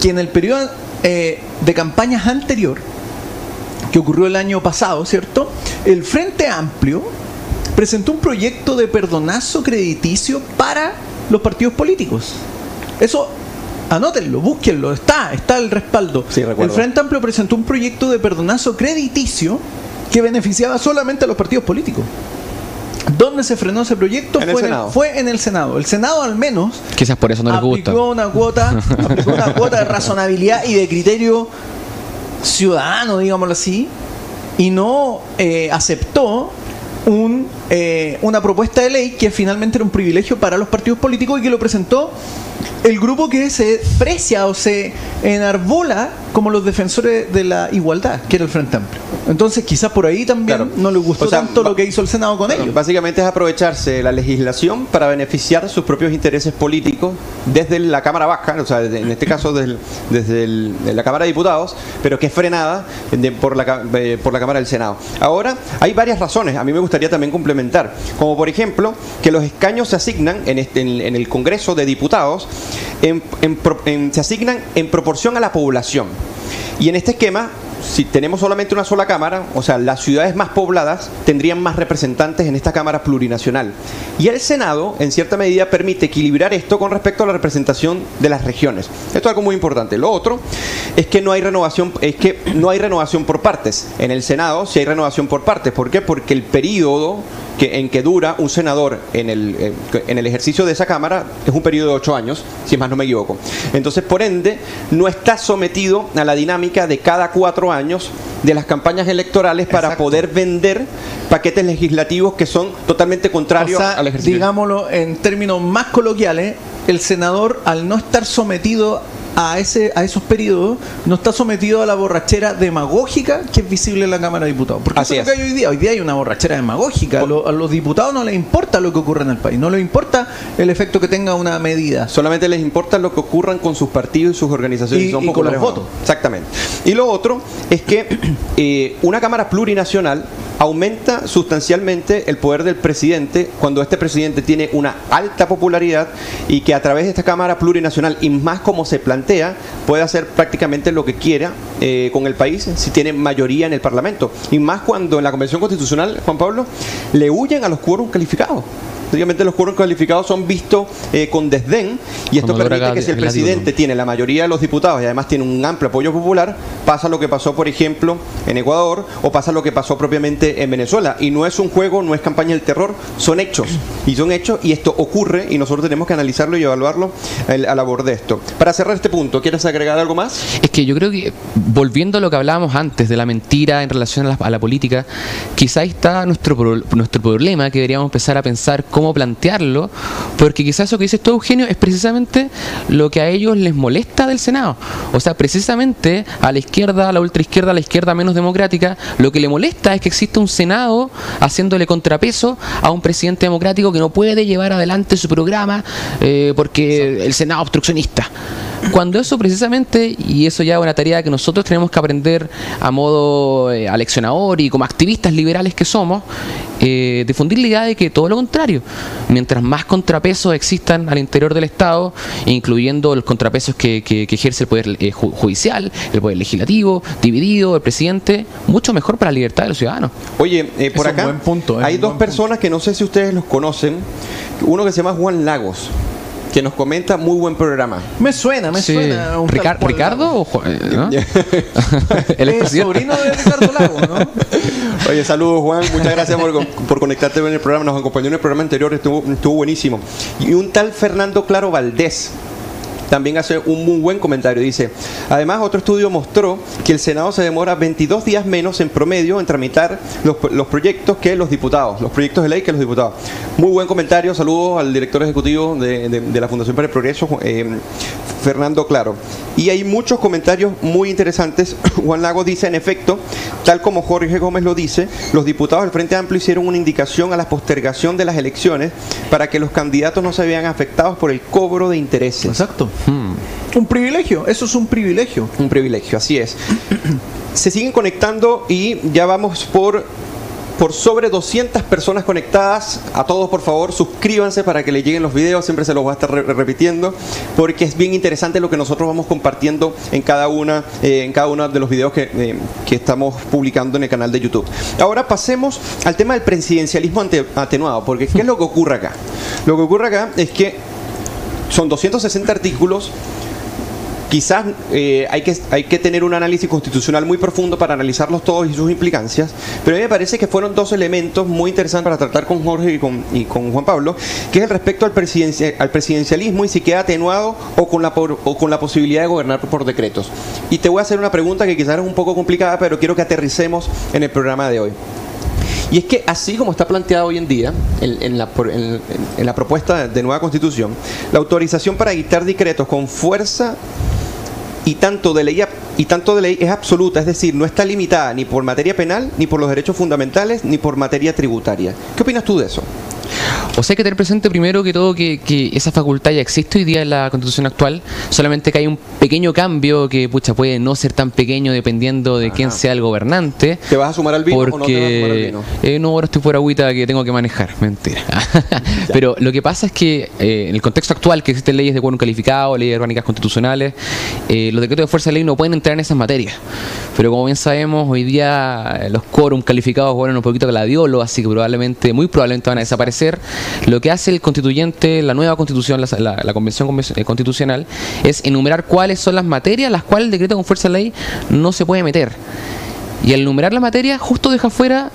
que en el periodo eh, de campañas anterior, que ocurrió el año pasado, ¿cierto? El Frente Amplio presentó un proyecto de perdonazo crediticio para los partidos políticos. Eso, anótenlo, búsquenlo, está, está el respaldo. el Frente Amplio presentó un proyecto de perdonazo crediticio que beneficiaba solamente a los partidos políticos. ¿Dónde se frenó ese proyecto? fue, en el, fue, en el, Senado. El Senado al menos quizás por eso no aplicó una cuota, aplicó una cuota de razonabilidad y de criterio ciudadano, digámoslo así, y no eh, aceptó un, eh, una propuesta de ley que finalmente era un privilegio para los partidos políticos y que lo presentó el grupo que se precia o se enarbola como los defensores de la igualdad, que era el Frente Amplio. Entonces, quizás por ahí también no le gustó tanto lo que hizo el Senado con ellos. Básicamente es aprovecharse de la legislación para beneficiar sus propios intereses políticos desde la Cámara Baja, o sea, en este caso desde, desde la Cámara de Diputados, pero que es frenada por, la, eh, por la Cámara del Senado. Ahora, hay varias razones, a mí me gustaría también como por ejemplo que los escaños se asignan en, este, en el Congreso de Diputados se asignan en proporción a la población. Y en este esquema si tenemos solamente una sola cámara, o sea, las ciudades más pobladas tendrían más representantes en esta cámara plurinacional. Y el Senado, en cierta medida, permite equilibrar esto con respecto a la representación de las regiones. Esto es algo muy importante. Lo otro es que no hay renovación, es que no hay renovación por partes. En el Senado sí hay renovación por partes. ¿Por qué? Porque el periodo que, en que dura un senador en el, en el ejercicio de esa Cámara es un periodo de ocho años, si más no me equivoco. Entonces, por ende, no está sometido a la dinámica de cada cuatro años de las campañas electorales para Exacto. poder vender paquetes legislativos que son totalmente contrarios O sea, al ejercicio. digámoslo en términos más coloquiales, el senador al no estar sometido a ese a esos periodos no está sometido a la borrachera demagógica que es visible en la Cámara de Diputados. Porque Así eso es lo que hay hoy día. Hoy día hay una borrachera demagógica. A, lo- a los diputados no les importa lo que ocurre en el país, no les importa el efecto que tenga una medida. Solamente les importa lo que ocurran con sus partidos y sus organizaciones. Y- son y con los votos. Exactamente. Y lo otro es que eh, una Cámara plurinacional aumenta sustancialmente el poder del presidente cuando este presidente tiene una alta popularidad y que a través de esta Cámara plurinacional y más como se plantea puede hacer prácticamente lo que quiera eh, con el país si tiene mayoría en el Parlamento. Y más cuando en la Convención Constitucional, Juan Pablo, le huyen a los quórum calificados. Prácticamente los quórum calificados son vistos eh, con desdén y esto permite que si el el presidente tiene la mayoría de los diputados y además tiene un amplio apoyo popular, pasa lo que pasó, por ejemplo, en Ecuador o pasa lo que pasó propiamente en Venezuela. Y no es un juego, no es campaña del terror, son hechos. Y son hechos y esto ocurre y nosotros tenemos que analizarlo y evaluarlo al, a la labor de esto. Para cerrar este punto, ¿quieres agregar algo más? Es que yo creo que, volviendo a lo que hablábamos antes de la mentira en relación a la, a la política, quizá ahí está nuestro, pro- nuestro problema que deberíamos empezar a pensar cómo plantearlo, porque quizás eso que dices tú, Eugenio, es precisamente lo que a ellos les molesta del Senado. O sea, precisamente a la izquierda, a la ultraizquierda, a la izquierda menos democrática, lo que le molesta es que exista un Senado haciéndole contrapeso a un presidente democrático que no puede llevar adelante su programa eh, porque el Senado obstruccionista. Cuando eso precisamente, y eso ya es una tarea que nosotros tenemos que aprender a modo eh, aleccionador y como activistas liberales que somos, eh, difundir la idea de que todo lo contrario, mientras más contrapesos existan al interior del Estado, incluyendo los contrapesos que, que- que ejerce el poder eh, ju- judicial, el poder legislativo, dividido, el presidente, mucho mejor para la libertad de los ciudadanos. Oye, eh, por Es un acá buen punto, es hay dos personas que no sé si ustedes los conocen. Uno que se llama Juan Lagos, que nos comenta muy buen programa. Me suena, me Sí. suena. un tal ¿Ricardo o Juan? ¿no? el sobrino de Ricardo Lago, ¿no? Oye, saludos Juan, muchas gracias por, por conectarte en el programa, nos acompañó en el programa anterior, estuvo, estuvo buenísimo. Y un tal Fernando Claro Valdés también hace un muy buen comentario, dice, además otro estudio mostró que el Senado se demora 22 días menos en promedio en tramitar los, proyectos que los diputados, los proyectos de ley que los diputados. Muy buen comentario, saludos al director ejecutivo de, de- de la Fundación para el Progreso, eh, Fernando Claro. Y hay muchos comentarios muy interesantes. Juan Lago dice, en efecto, tal como Jorge Gómez lo dice, los diputados del Frente Amplio hicieron una indicación a la postergación de las elecciones para que los candidatos no se vean afectados por el cobro de intereses. Exacto. Hmm. Un privilegio, eso es un privilegio. Un privilegio, así es. Se siguen conectando y ya vamos por, por sobre 200 personas conectadas. A todos, por favor, suscríbanse para que les lleguen los videos. Siempre se los voy a estar re- repitiendo porque es bien interesante lo que nosotros vamos compartiendo en cada una, eh, en cada uno de los videos que, eh, que estamos publicando en el canal de YouTube. Ahora pasemos al tema del presidencialismo atenuado, porque ¿qué es lo que ocurre acá? Lo que ocurre acá es que son 260 artículos quizás eh, hay, que, hay que tener un análisis constitucional muy profundo para analizarlos todos y sus implicancias, pero a mí me parece que fueron dos elementos muy interesantes para tratar con Jorge y con, Juan Pablo, que es el respecto al, presidencia- al presidencialismo y si queda atenuado o con, la, o con la posibilidad de gobernar por decretos. Y te voy a hacer una pregunta que quizás es un poco complicada, pero quiero que aterricemos en el programa de hoy. Y es que así como está planteado hoy en día en, la, en- la propuesta de nueva constitución, la autorización para dictar decretos con fuerza y tanto de ley y tanto de ley es absoluta, es decir, no está limitada ni por materia penal, ni por los derechos fundamentales, ni por materia tributaria. ¿Qué opinas tú de eso? O sea, hay que tener presente primero que todo que, que esa facultad ya existe hoy día en la constitución actual, solamente que hay un pequeño cambio que pucha puede no ser tan pequeño dependiendo de quién sea el gobernante. ¿Te vas a sumar al vino o no te vas a sumar al Porque vino? eh, no, ahora estoy por agüita que tengo que manejar. Mentira. Pero lo que pasa es que eh, en el contexto actual, que existen leyes de quórum calificado, leyes orgánicas constitucionales, eh, los decretos de fuerza de ley no pueden entrar en esas materias. Pero como bien sabemos, hoy día eh, los quórum calificados vuelven un poquito gladiolo, así que probablemente, muy probablemente van a desaparecer. Lo que hace el constituyente, la nueva constitución, la, convención conven- eh, constitucional, es enumerar cuáles son las materias las cuales el decreto con fuerza de ley no se puede meter. Y al enumerar la materia, justo deja fuera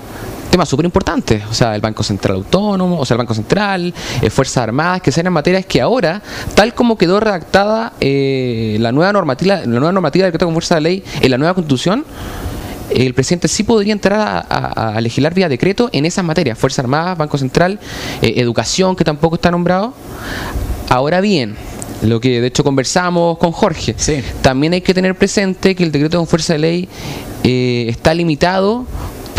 temas súper importantes, o sea, el Banco Central Autónomo, o sea, el Banco Central, eh, Fuerzas Armadas, que sean materias que ahora, tal como quedó redactada eh, la nueva normativa, la nueva normativa del decreto con fuerza de ley en la nueva constitución, el presidente sí podría entrar a, a- a legislar vía decreto en esas materias, Fuerzas Armadas, Banco Central, eh, Educación, que tampoco está nombrado. Ahora bien, lo que de hecho conversamos con Jorge, Sí. también hay que tener presente que el decreto con fuerza de ley eh, está limitado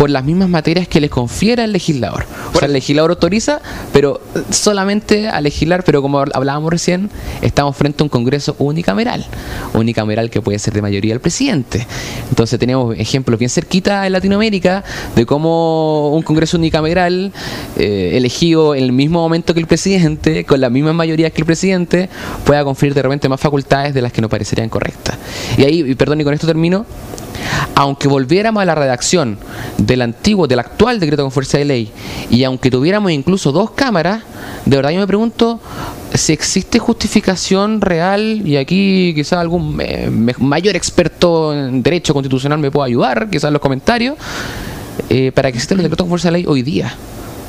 por las mismas materias que le confiera el legislador. O sea, el legislador autoriza, pero solamente a legislar, pero como hablábamos recién, estamos frente a un Congreso unicameral, unicameral que puede ser de mayoría el presidente. Entonces tenemos ejemplos bien cerquita en Latinoamérica de cómo un Congreso unicameral eh, elegido en el mismo momento que el presidente, con las mismas mayorías que el presidente, pueda conferir de repente más facultades de las que nos parecerían correctas. Y ahí, y perdón, y con esto termino, aunque volviéramos a la redacción del antiguo, del actual decreto con fuerza de ley, y aunque tuviéramos incluso dos cámaras, de verdad yo me pregunto si existe justificación real, y aquí quizás algún mayor experto en derecho constitucional me pueda ayudar, quizás en los comentarios, eh, para que exista el decreto con fuerza de ley hoy día.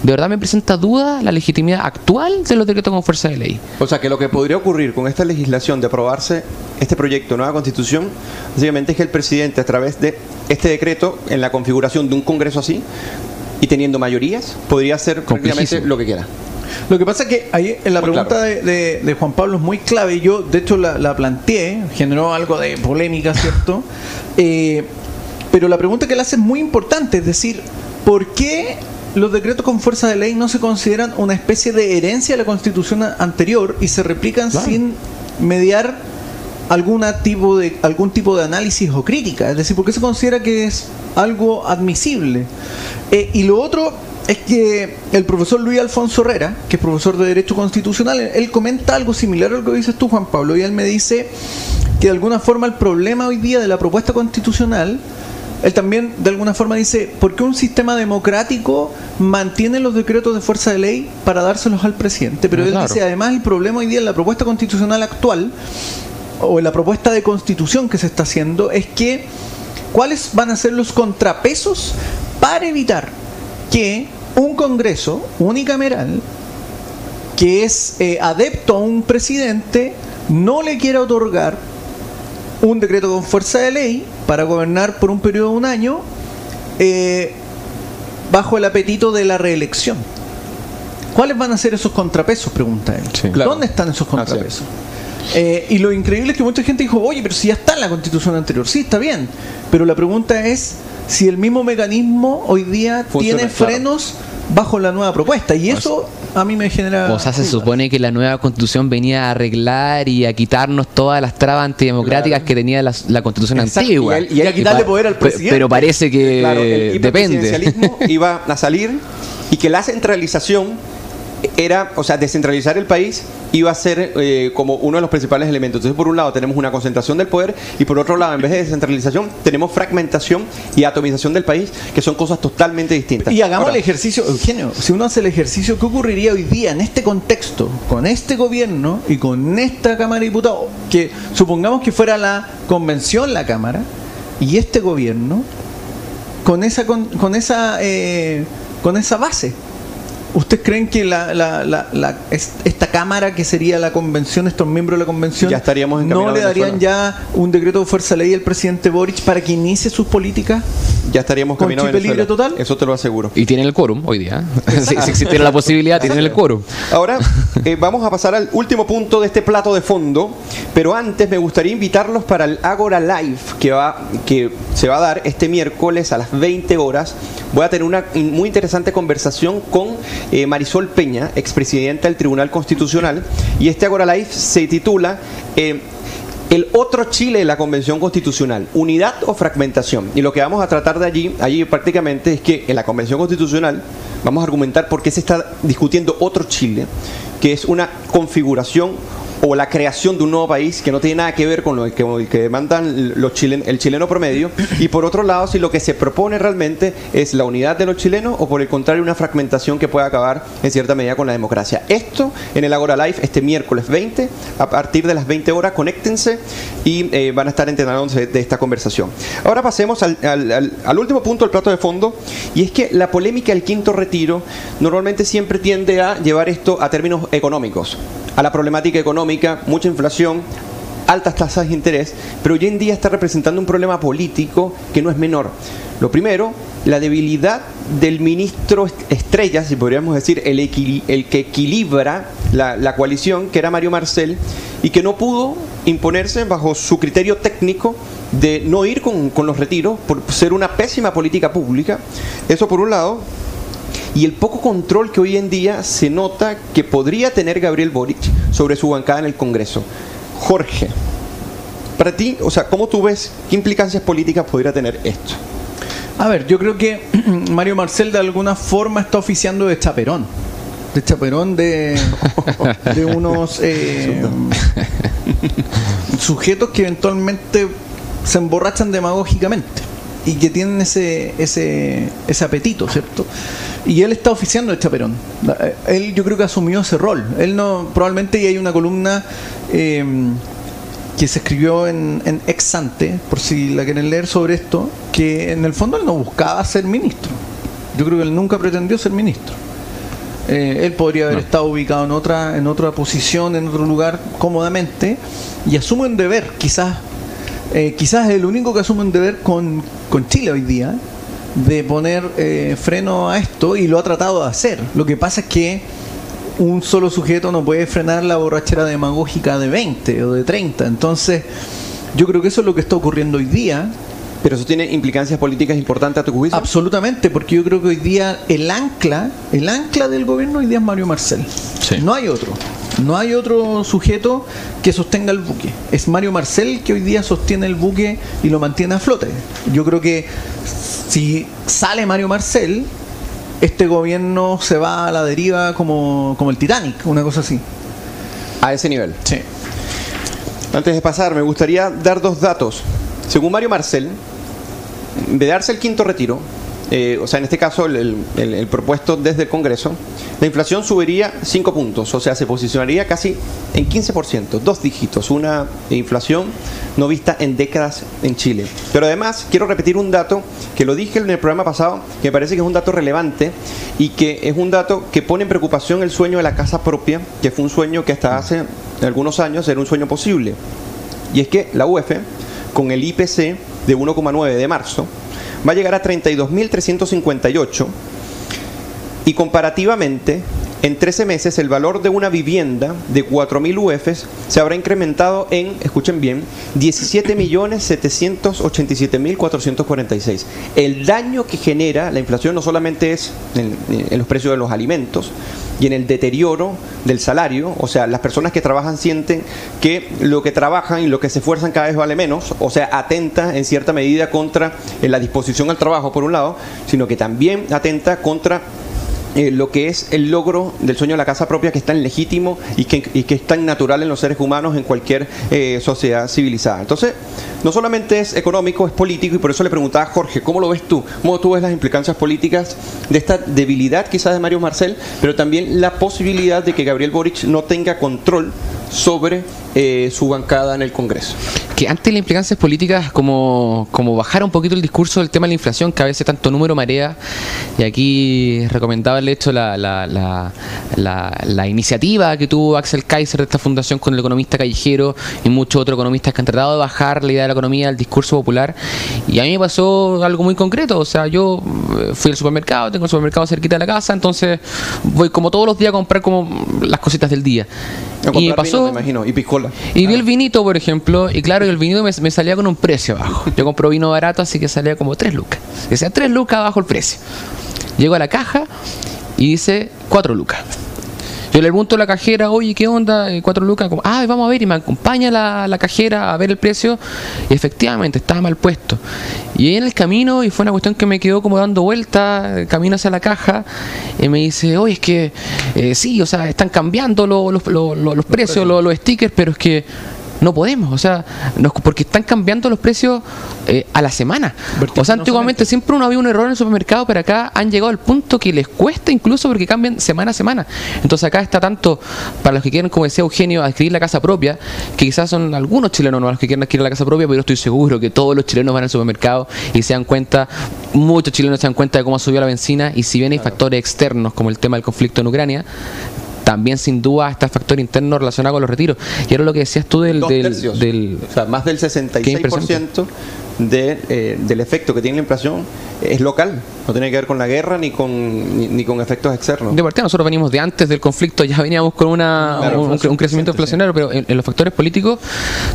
De verdad me presenta duda la legitimidad actual de los decretos con fuerza de ley. O sea que lo que podría ocurrir con esta legislación de aprobarse este proyecto de nueva constitución, básicamente es que el presidente a través de este decreto, en la configuración de un Congreso así, y teniendo mayorías, podría hacer prácticamente lo que quiera. Lo que pasa es que ahí en la Muy pregunta claro. de, de- de Juan Pablo es muy clave. Yo, de hecho, la, la planteé, generó algo de polémica, ¿cierto? Eh, pero la pregunta que él hace es muy importante, es decir, ¿por qué los decretos con fuerza de ley no se consideran una especie de herencia de la constitución anterior y se replican Claro. sin mediar alguna tipo de, algún tipo de análisis o crítica? Es decir, ¿por qué se considera que es algo admisible? Eh, y lo otro es que el profesor Luis Alfonso Herrera, que es profesor de Derecho Constitucional, él comenta algo similar a lo que dices tú, Juan Pablo, y él me dice que de alguna forma el problema hoy día de la propuesta constitucional, él también de alguna forma dice, ¿por qué un sistema democrático mantiene los decretos de fuerza de ley para dárselos al presidente? Pero Ah, él dice, además el problema hoy día en la propuesta constitucional actual, o en la propuesta de constitución que se está haciendo, es que cuáles van a ser los contrapesos para evitar que un Congreso unicameral que es eh, adepto a un presidente no le quiera otorgar un decreto con fuerza de ley para gobernar por un periodo de un año eh, bajo el apetito de la reelección. ¿Cuáles van a ser esos contrapesos? Pregunta él. Sí. Claro. ¿Dónde están esos es. contrapesos? Eh, y lo increíble es que mucha gente dijo, oye, pero si ya está en la constitución anterior. Sí, está bien. Pero la pregunta es si el mismo mecanismo hoy día Funciona, tiene claro. frenos bajo la nueva propuesta. Y eso a mí me genera... O sea, se supone que la nueva constitución venía a arreglar y a quitarnos todas las trabas antidemocráticas Claro. que tenía la, la constitución Exacto, antigua. y él- y a quitarle poder al presidente. Pero parece que Claro, el depende. hiperpresidencialismo iba a salir y que la centralización era, o sea, descentralizar el país iba a ser eh, como uno de los principales elementos. Entonces, por un lado tenemos una concentración del poder y por otro lado, en vez de descentralización, tenemos fragmentación y atomización del país, que son cosas totalmente distintas. Y hagamos Ahora, el ejercicio, Eugenio, si uno hace el ejercicio, ¿qué ocurriría hoy día en este contexto, con este gobierno y con esta Cámara de Diputados? Que supongamos que fuera la convención la Cámara y este gobierno con esa con, con esa eh, con esa base. ¿Ustedes creen que la, la- la- la- es- esta Cámara, que sería la convención, estos miembros de la convención, Ya estaríamos no le darían ya un decreto de fuerza ley al presidente Boric para que inicie sus políticas? ya estaríamos ¿Con caminando a chip libre Venezuela. total? Eso te lo aseguro. Y tienen el quórum hoy día. si, si existiera la posibilidad, tienen el quórum. Ahora eh, vamos a pasar al último punto de este plato de fondo, pero antes me gustaría invitarlos para el Agora Live que, va, que se va a dar este miércoles a las 20 horas. Voy a tener una muy interesante conversación con eh, Marisol Peña, expresidenta del Tribunal Constitucional, y este Agora Live se titula... eh, el otro Chile de la Convención Constitucional, unidad o fragmentación. Y lo que vamos a tratar de allí, allí prácticamente es que en la Convención Constitucional vamos a argumentar por qué se está discutiendo otro Chile, que es una configuración o la creación de un nuevo país que no tiene nada que ver con lo que, el demandan los chilen, el chileno promedio. Y por otro lado, si lo que se propone realmente es la unidad de los chilenos o por el contrario una fragmentación que pueda acabar en cierta medida con la democracia. Esto en el Agora Live este miércoles 20, a partir de las 20 horas, conéctense y eh, van a estar enterándose de esta conversación. Ahora pasemos al, al- último punto del plato de fondo, y es que la polémica del quinto retiro normalmente siempre tiende a llevar esto a términos económicos, a la problemática económica, mucha inflación, altas tasas de interés, pero hoy en día está representando un problema político que no es menor. Lo primero, la debilidad del ministro est- estrella, si podríamos decir, el, que equilibra la, coalición, que era Mario Marcel, y que no pudo imponerse bajo su criterio técnico de no ir con los retiros por ser una pésima política pública. Eso por un lado y el poco control que hoy en día se nota que podría tener Gabriel Boric sobre su bancada en el Congreso. Jorge, para ti, o sea, ¿cómo tú ves qué implicancias políticas podría tener esto? A ver, yo creo que Mario Marcel de alguna forma está oficiando de chaperón. De chaperón de, de unos eh, sujetos que eventualmente se emborrachan demagógicamente y que tienen ese, ese, ese apetito, ¿cierto? Y él está oficiando de chaperón. Eh, Él yo creo que asumió ese rol. Él no, probablemente y hay una columna eh, que se escribió en, en Ex Ante, por si la quieren leer sobre esto, que en el fondo él no buscaba ser ministro. Yo creo que él nunca pretendió ser ministro. Eh, él podría haber estado ubicado en otra, en otra posición, en otro lugar, cómodamente, y asume un deber, quizás, eh, quizás es el único que asume un deber con, con Chile hoy día, de poner eh, freno a esto, y lo ha tratado de hacer. Lo que pasa es que un solo sujeto no puede frenar la borrachera demagógica de 20 o de 30. Entonces, yo creo que eso es lo que está ocurriendo hoy día. Pero eso tiene implicancias políticas importantes a tu juicio. Absolutamente, porque yo creo que hoy día el ancla, el ancla del gobierno hoy día es Mario Marcel. Sí. No hay otro. No hay otro sujeto que sostenga el buque. Es Mario Marcel que hoy día sostiene el buque y lo mantiene a flote. Yo creo que si sale Mario Marcel, este gobierno se va a la deriva como, como el Titanic, una cosa así. A ese nivel. Sí. Antes de pasar, me gustaría dar dos datos. Según Mario Marcel, de darse el quinto retiro, eh, o sea, en este caso el, el- el- propuesto desde el Congreso, la inflación subiría 5 puntos, o sea, se posicionaría casi en 15%, dos dígitos, una inflación no vista en décadas en Chile. Pero además, quiero repetir un dato que lo dije en el programa pasado, que me parece que es un dato relevante y que es un dato que pone en preocupación el sueño de la casa propia, que fue un sueño que hasta hace algunos años era un sueño posible. Y es que la UEF, con el IPC de 1,9 de marzo, va a llegar a 32.358 y comparativamente, en 13 meses el valor de una vivienda de 4.000 UFs se habrá incrementado en, escuchen bien, 17.787.446. El daño que genera la inflación no solamente es en, en los precios de los alimentos y en el deterioro del salario, o sea, las personas que trabajan sienten que lo que trabajan y lo que se esfuerzan cada vez vale menos, o sea, atenta en cierta medida contra eh, la disposición al trabajo por un lado, sino que también atenta contra eh, lo que es el logro del sueño de la casa propia que es tan legítimo y que, y que es tan natural en los seres humanos en cualquier eh, sociedad civilizada. Entonces, no solamente es económico, es político y por eso le preguntaba a Jorge, ¿cómo lo ves tú? ¿Cómo tú ves las implicancias políticas de esta debilidad quizás de Mario Marcel, pero también la posibilidad de que Gabriel Boric no tenga control sobre eh, su bancada en el Congreso. que antes las implicancias políticas como, como bajar un poquito el discurso del tema de la inflación, que a veces tanto número marea, y aquí recomendaba el hecho la, la, la, la, iniciativa que tuvo Axel Kaiser de esta fundación con el economista callejero y muchos otros economistas que han tratado de bajar la idea de la economía al discurso popular, y a mí me pasó algo muy concreto, o sea, yo eh, fui al supermercado, tengo el supermercado cerquita de la casa, entonces voy como todos los días a comprar como las cositas del día. Y pasó... vino, me imagino, y piscola. Y vi el vinito, por ejemplo, y claro, el vinito me, me salía con un precio abajo. Yo compro vino barato, así que salía como 3 lucas. Decía 3 lucas abajo el precio. Llego a la caja y dice 4 lucas. Yo le pregunto a la cajera, oye, ¿qué onda? Eh, Cuatro lucas. Como, ah, vamos a ver. Y me acompaña la, la cajera a ver el precio. Y efectivamente, estaba mal puesto. Y ahí en el camino, y fue una cuestión que me quedó como dando vuelta, eh, camino hacia la caja, y me dice, oye, es que eh, sí, o sea, están cambiando lo- los- lo- lo- los precios, lo- los stickers, pero es que no podemos, o sea, nos- porque están cambiando los precios eh, a la semana. O sea, antiguamente siempre uno había un error en el supermercado, pero acá han llegado al punto que les cuesta incluso porque cambian semana a semana. Entonces acá está tanto para los que quieren, como decía Eugenio, adquirir la casa propia, que quizás son algunos chilenos no los que quieren adquirir la casa propia, pero estoy seguro que todos los chilenos van al supermercado y se dan cuenta, muchos chilenos se dan cuenta de cómo subió la benzina y si bien hay factores externos como el tema del conflicto en Ucrania, también sin duda está el factor interno relacionado con los retiros. Y era lo que decías tú del... Dos del, tercios. del- o sea, más del 66% de, eh, del efecto que tiene la inflación es local. No tiene que ver con la guerra ni con, ni, ni con efectos externos. De partida, nosotros venimos de antes del conflicto, ya veníamos con una, Claro, un, crecimiento inflacionario, pero en, en los factores políticos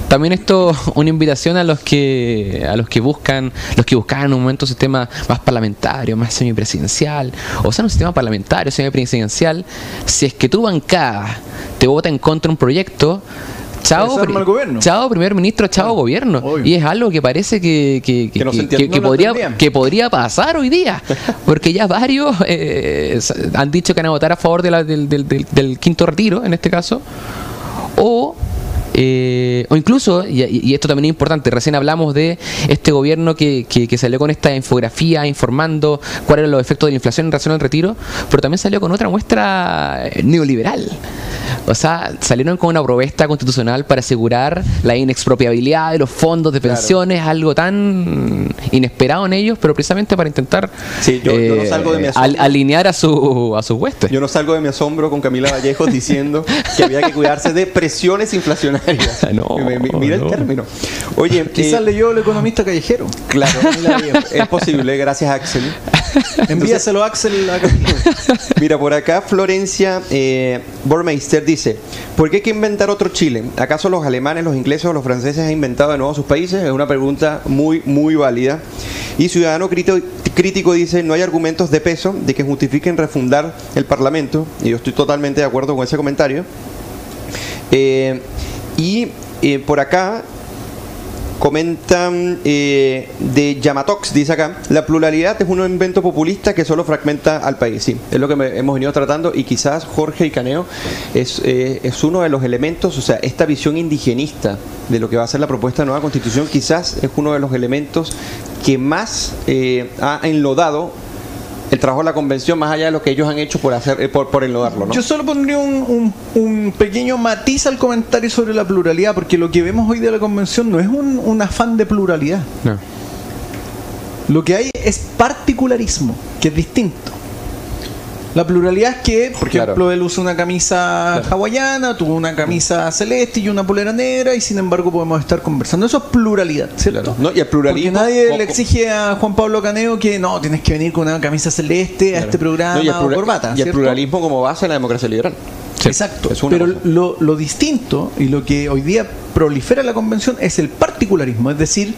también esto una invitación a los que a los que buscan, los que buscan en un momento un sistema más parlamentario, más semipresidencial, o sea, un sistema parlamentario, semipresidencial, si es que tu bancada te vota en contra de un proyecto, Chao, pri- chao primer ministro, chao gobierno. obvio. Y es algo que parece que, que, Que No podría, que podría pasar hoy día. Porque ya varios eh, han dicho que van a votar a favor de la- del, del- del- del quinto retiro, en este caso. O, eh, o incluso, y, y esto también es importante, recién hablamos de este gobierno que, que- que salió con esta infografía informando cuáles eran los efectos de la inflación en relación al retiro, pero también salió con otra muestra eh, neoliberal. O sea, salieron con una propuesta constitucional para asegurar la inexpropiabilidad de los fondos de Claro. pensiones, algo tan inesperado en ellos, pero precisamente para intentar Sí, yo- yo no salgo de mi asombro. al- alinear a su a sus huestes. Yo no salgo de mi asombro con Camila Vallejos diciendo que había que cuidarse de presiones inflacionarias. No, Mira no. el término. Oye, Quizás eh, leyó el economista callejero. claro, es posible, gracias Axel. Envíaselo a Axel a. Mira, por acá Florencia eh, Bormeister dice, ¿por qué hay que inventar otro Chile? ¿Acaso los alemanes, los ingleses o los franceses han inventado de nuevo sus países? Es una pregunta muy, muy válida. Y Ciudadano Crito- Crítico dice, no hay argumentos de peso de que justifiquen refundar el Parlamento. Y yo estoy totalmente de acuerdo con ese comentario. Eh, y eh, por acá comentan eh, de Yamatox, dice acá, la pluralidad es un invento populista que solo fragmenta al país. Sí, es lo que me- hemos venido tratando y quizás Jorge y Caneo es, eh, es uno de los elementos, o sea, esta visión indigenista de lo que va a ser la propuesta de nueva constitución, quizás es uno de los elementos que más eh, ha enlodado el trabajo de la convención, más allá de lo que ellos han hecho por hacer eh, por, por enlodarlo. ¿no? Yo solo pondría un, un- un pequeño matiz al comentario sobre la pluralidad, porque lo que vemos hoy de la convención no es un, un afán de pluralidad. No. Lo que hay es particularismo, que es distinto. La pluralidad es que, por Claro. ejemplo, él usa una camisa hawaiana, tuvo una camisa celeste y una polera negra, y sin embargo podemos estar conversando. Eso es pluralidad, ¿cierto? Claro. No, y el pluralismo- Porque nadie le exige a Juan Pablo Caneo que no, tienes que venir con una camisa celeste a este programa No, y el, o corbata. y el pluralismo como base en la democracia liberal. Exacto. Pero lo, lo distinto y lo que hoy día prolifera la convención es el particularismo. Es decir,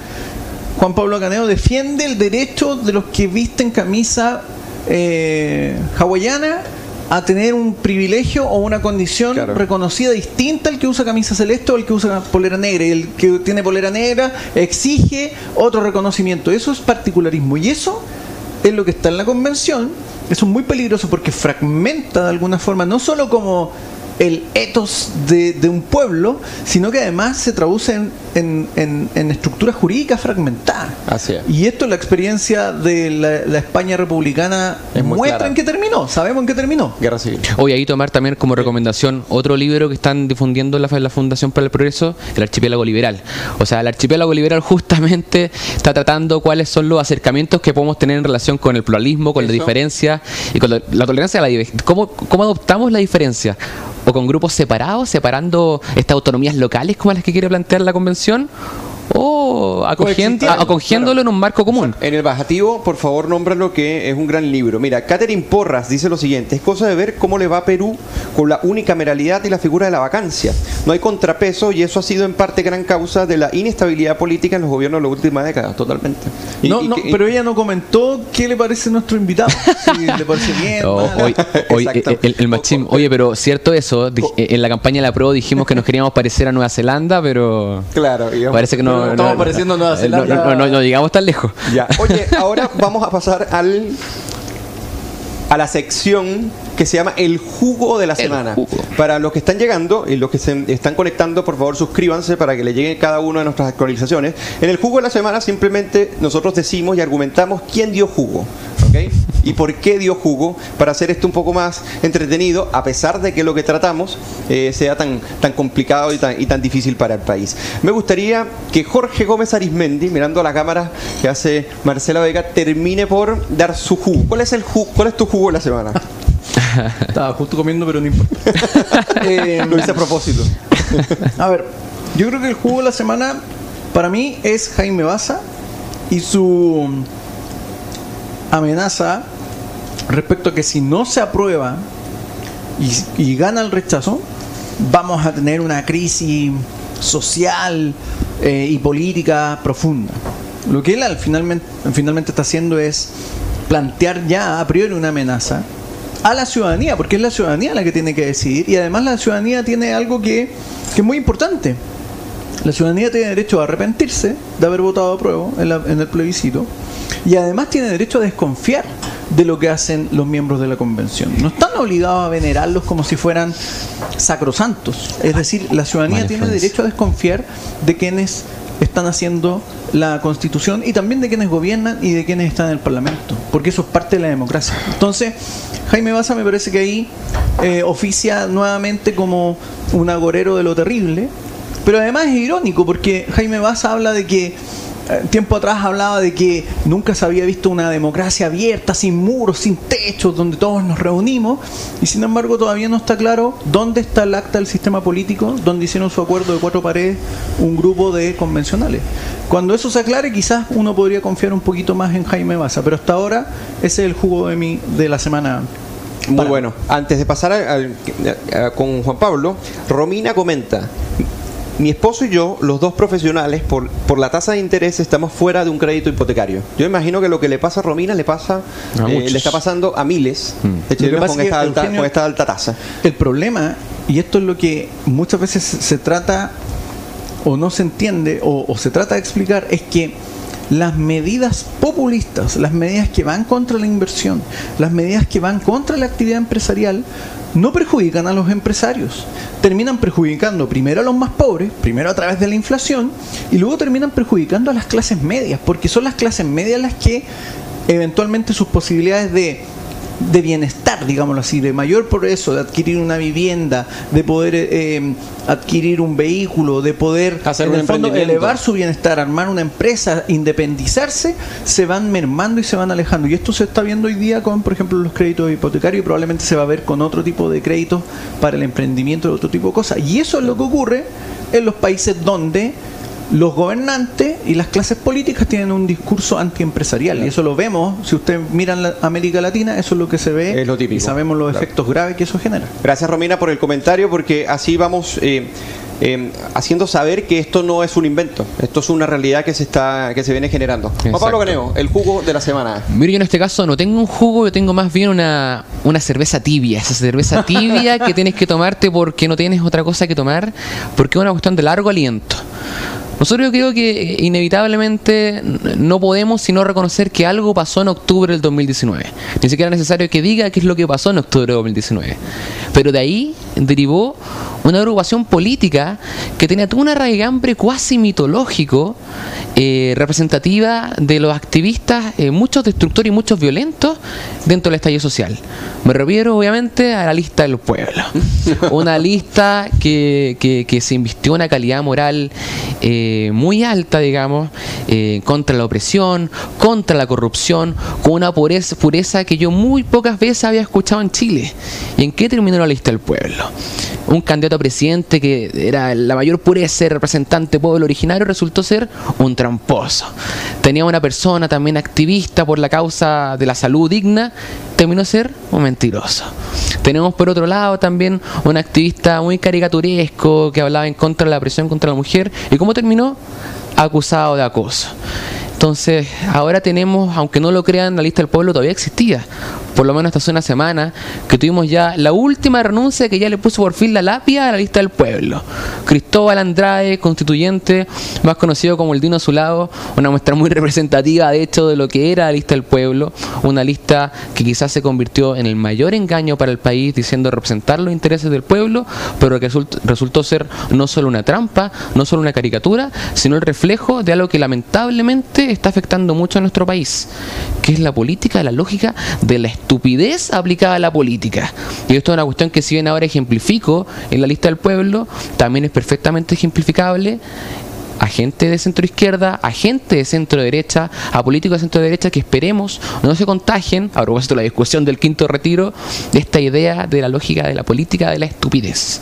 Juan Pablo Caneo defiende el derecho de los que visten camisa eh, hawaiana a tener un privilegio o una condición Claro. reconocida distinta al que usa camisa celeste o al que usa polera negra. Y el que tiene polera negra exige otro reconocimiento. Eso es particularismo. Y eso es lo que está en la convención. Eso es muy peligroso porque fragmenta de alguna forma, no solo como el etos de, de un pueblo, sino que además se traduce en, en, en- en estructuras jurídicas fragmentadas. Así es. Y esto la experiencia de la, la España republicana Es muestra clara. en qué terminó, sabemos en qué terminó. Guerra civil. Hoy ahí tomar también como recomendación otro libro que están difundiendo en la, la Fundación para el Progreso, El Archipiélago Liberal. O sea, el Archipiélago Liberal justamente está tratando cuáles son los acercamientos que podemos tener en relación con el pluralismo, con la diferencia y con la, la tolerancia a la diversidad. ¿Cómo, ¿Cómo adoptamos la diferencia? ¿O con grupos separados, separando estas autonomías locales como las que quiere plantear la convención? ¿O acogiendo, acogiéndolo en un marco común? En el bajativo, por favor, nómbralo que es un gran libro. Mira, Catherine Porras dice lo siguiente: es cosa de ver cómo le va a Perú con la unicameralidad y la figura de la vacancia. No hay contrapeso y eso ha sido en parte gran causa de la inestabilidad política en los gobiernos de la última década, totalmente. Y- no, y no, y- pero ella no comentó qué le parece nuestro invitado. Si le parece bien. Hoy- hoy- Exacto. el, el machismo. Oye, pero cierto eso, dij- en la campaña de la PRO dijimos que nos queríamos parecer a Nueva Zelanda, pero Claro, y- parece que no, no- no- pareciendo Nueva no- Zelanda. No, no- no- no llegamos tan lejos. Ya. Oye, ahora vamos a pasar al a la sección que se llama El Jugo de la Semana. Para los que están llegando y los que se están conectando, por favor suscríbanse para que le llegue cada una de nuestras actualizaciones. En el Jugo de la Semana simplemente nosotros decimos y argumentamos quién dio jugo. ¿Ok? Y por qué dio jugo para hacer esto un poco más entretenido, a pesar de que lo que tratamos eh, sea tan, tan complicado y tan, y tan difícil para el país. Me gustaría que Jorge Gómez Arismendi, mirando a la cámara que hace Marcela Vega, termine por dar su jugo. ¿Cuál es el jugo? ¿Cuál es tu jugo de la semana? Estaba justo comiendo, pero no importa. Eh, Lo hice a propósito. A ver, yo creo que el juego de la semana para mí es Jaime Baza y su amenaza respecto a que si no se aprueba y, y gana el rechazo, vamos a tener una crisis social eh, y política profunda. Lo que él al finalmente, finalmente está haciendo es plantear ya a priori una amenaza a la ciudadanía, porque es la ciudadanía la que tiene que decidir y además la ciudadanía tiene algo que, que es muy importante. La ciudadanía tiene derecho a arrepentirse de haber votado a prueba en, la- en el plebiscito y además tiene derecho a desconfiar de lo que hacen los miembros de la convención. No están obligados a venerarlos como si fueran sacrosantos. Es decir, la ciudadanía tiene derecho a desconfiar de quienes están haciendo la constitución y también de quienes gobiernan y de quienes están en el parlamento, porque eso es parte de la democracia. Entonces, Jaime Baza me parece que ahí eh, oficia nuevamente como un agorero de lo terrible, pero además es irónico porque Jaime Baza habla de que eh, tiempo atrás hablaba de que nunca se había visto una democracia abierta, sin muros, sin techos, donde todos nos reunimos, y sin embargo todavía no está claro dónde está el acta del sistema político, donde hicieron su acuerdo de cuatro paredes un grupo de convencionales. Cuando eso se aclare, quizás uno podría confiar un poquito más en Jaime Baza, pero hasta ahora ese es el jugo de, mi, de la semana. Muy bueno. Antes de pasar a- a- a- con Juan Pablo, Romina comenta. Mi esposo y yo, los dos profesionales, por, por la tasa de interés estamos fuera de un crédito hipotecario. Yo imagino que lo que le pasa a Romina le pasa, A eh, le está pasando a miles de chilenos pasa con esta, alta, Eugenio, con esta alta tasa. El problema, y esto es lo que muchas veces se trata o no se entiende o, o se trata de explicar, es que las medidas populistas, las medidas que van contra la inversión, las medidas que van contra la actividad empresarial, no perjudican a los empresarios. Terminan perjudicando primero a los más pobres, primero a través de la inflación, y luego terminan perjudicando a las clases medias, porque son las clases medias las que eventualmente sus posibilidades de de bienestar, digámoslo así, de mayor progreso, de adquirir una vivienda, de poder eh, adquirir un vehículo, de poder Hacer en un el fondo, elevar su bienestar, armar una empresa, independizarse, se van mermando y se van alejando. Y esto se está viendo hoy día con, por ejemplo, los créditos hipotecarios y probablemente se va a ver con otro tipo de créditos para el emprendimiento de otro tipo de cosas. Y eso es lo que ocurre en los países donde los gobernantes y las clases políticas tienen un discurso antiempresarial y eso lo vemos, si usted mira en la América Latina, eso es lo que se ve Es lo típico. y sabemos los Claro. efectos graves que eso genera. Gracias Romina por el comentario porque así vamos eh, eh, haciendo saber que esto no es un invento, esto es una realidad que se está que se viene generando. Juan Pablo. Ganeo, el jugo de la semana. Mira, yo en este caso no tengo un jugo, yo tengo más bien una, una cerveza tibia. Esa cerveza tibia que tienes que tomarte porque no tienes otra cosa que tomar, porque es una cuestión de largo aliento. Nosotros yo creo que inevitablemente no podemos sino reconocer que algo pasó en octubre del 2019. Ni siquiera es necesario que diga qué es lo que pasó en octubre del 2019. Pero de ahí derivó una agrupación política que tenía toda una raigambre cuasi mitológico eh, representativa de los activistas, eh, muchos destructores y muchos violentos dentro del estallido social. Me refiero obviamente a la lista del pueblo. Una lista que, que, que se invistió una calidad moral eh, muy alta, digamos, eh, contra la opresión, contra la corrupción, con una pureza, pureza que yo muy pocas veces había escuchado en Chile. ¿Y en qué terminó la lista del pueblo? Un candidato a presidente que era la mayor pureza representante pueblo originario resultó ser un tramposo. Tenía una persona también activista por la causa de la salud digna, terminó ser un mentiroso. Tenemos por otro lado también un activista muy caricaturesco que hablaba en contra de la presión contra la mujer. ¿Y cómo terminó? Acusado de acoso. Entonces, ahora tenemos, aunque no lo crean, la lista del pueblo todavía existía. Por lo menos hasta hace una semana, que tuvimos ya la última renuncia que ya le puso por fin la lapia a la lista del pueblo. Cristóbal Andrade, constituyente, más conocido como el Dino Azulado, una muestra muy representativa, de hecho, de lo que era la lista del pueblo. Una lista que quizás se convirtió en el mayor engaño para el país, diciendo representar los intereses del pueblo, pero que resultó ser no solo una trampa, no solo una caricatura, sino el reflejo de algo que lamentablemente está afectando mucho a nuestro país, que es la política, la lógica de la estupidez aplicada a la política. Y esto es una cuestión que si bien ahora ejemplifico en la lista del pueblo, también es perfectamente ejemplificable a gente de centro izquierda, a gente de centro derecha, a políticos de centro derecha que esperemos no se contagien, a propósito de la discusión del quinto retiro, de esta idea de la lógica de la política de la estupidez.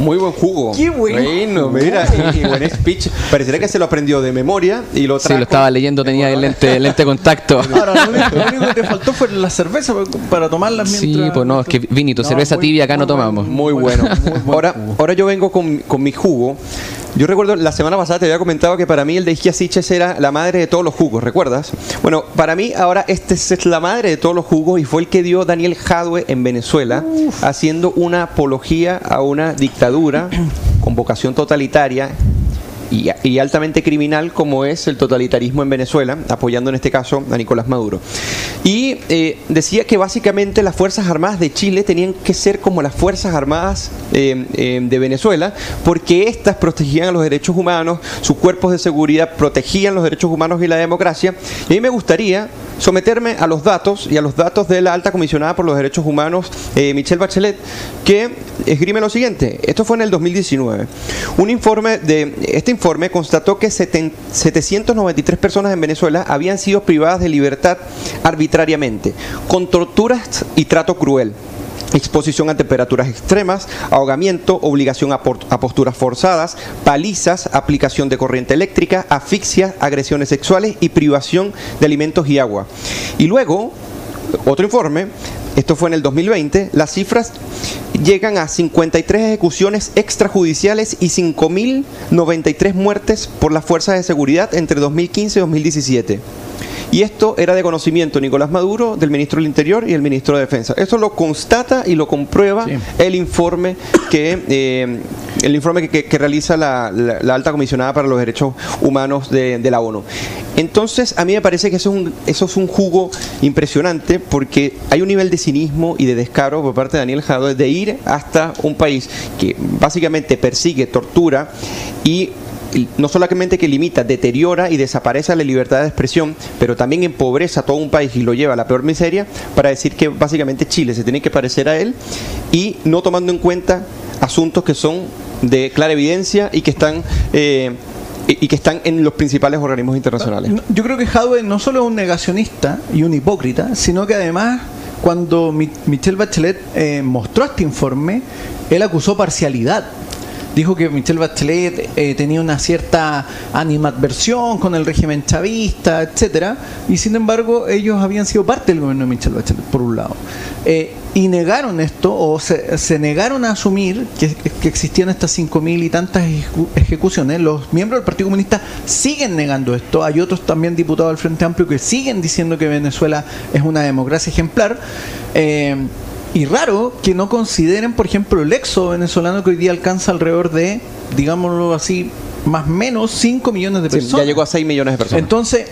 Muy buen jugo. Qué buen jugo. mira, y, y buen speech. Parecería que se lo aprendió de memoria y lo Sí, trajo. lo estaba leyendo, tenía el lente, el lente contacto. Ahora, lo único, lo único que te faltó fue la cerveza para tomarla mientras... Sí, pues no, es que vinito, cerveza muy- tibia acá no muy bueno, tomamos. Muy bueno. ahora, ahora yo vengo con, con mi jugo. Yo recuerdo la semana pasada te había comentado que para mí el de Siches era la madre de todos los jugos, ¿recuerdas? Bueno, para mí ahora este es la madre de todos los jugos y fue el que dio Daniel Jadwe en Venezuela, haciendo una apología a una dictadura con vocación totalitaria y, y altamente criminal como es el totalitarismo en Venezuela, apoyando en este caso a Nicolás Maduro. Y eh, decía que básicamente las Fuerzas Armadas de Chile tenían que ser como las Fuerzas Armadas eh, eh, de Venezuela, porque éstas protegían los derechos humanos, sus cuerpos de seguridad protegían los derechos humanos y la democracia. Y a mí me gustaría someterme a los datos y a los datos de la alta comisionada por los derechos humanos, eh, Michelle Bachelet, que esgrime lo siguiente. Esto fue en el 2019. Un informe de este informe constató que seten- 793 personas en Venezuela habían sido privadas de libertad arbitrariamente, con torturas y trato cruel. Exposición a temperaturas extremas, ahogamiento, obligación a, posturas forzadas, palizas, aplicación de corriente eléctrica, asfixia, agresiones sexuales y privación de alimentos y agua. Y luego, otro informe, esto fue en el 2020, las cifras llegan a 53 ejecuciones extrajudiciales y 5.093 muertes por las fuerzas de seguridad entre 2015 y 2017. Y esto era de conocimiento Nicolás Maduro, del ministro del Interior y el ministro de Defensa. Esto lo constata y lo comprueba Sí. el informe que eh, el informe que, que- que realiza la, la- la alta comisionada para los derechos humanos de, de la ONU. Entonces, a mí me parece que eso es, un, eso es un jugo impresionante porque hay un nivel de cinismo y de descaro por parte de Daniel Jadot de ir hasta un país que básicamente persigue, tortura y no solamente que limita, deteriora y desaparece la libertad de expresión, pero también empobrece a todo un país y lo lleva a la peor miseria para decir que básicamente Chile se tiene que parecer a él y no tomando en cuenta asuntos que son de clara evidencia y que están eh, y que están en los principales organismos internacionales. Yo creo que Hadwe no solo es un negacionista y un hipócrita, sino que además cuando Mi- Michelle Bachelet eh, mostró este informe, él acusó parcialidad. Dijo que Michelle Bachelet eh, tenía una cierta animadversión con el régimen chavista, etcétera, y sin embargo ellos habían sido parte del gobierno de Michelle Bachelet, por un lado. Eh, y negaron esto, o se, se negaron a asumir que, existían estas 5.000 y tantas ejecu- ejecuciones. Los miembros del Partido Comunista siguen negando esto. Hay otros también diputados del Frente Amplio que siguen diciendo que Venezuela es una democracia ejemplar. Eh, y raro que no consideren, por ejemplo, el éxodo venezolano que hoy día alcanza alrededor de, digámoslo así, más o menos 5 millones de Sí, personas. ya llegó a 6 millones de personas. Entonces,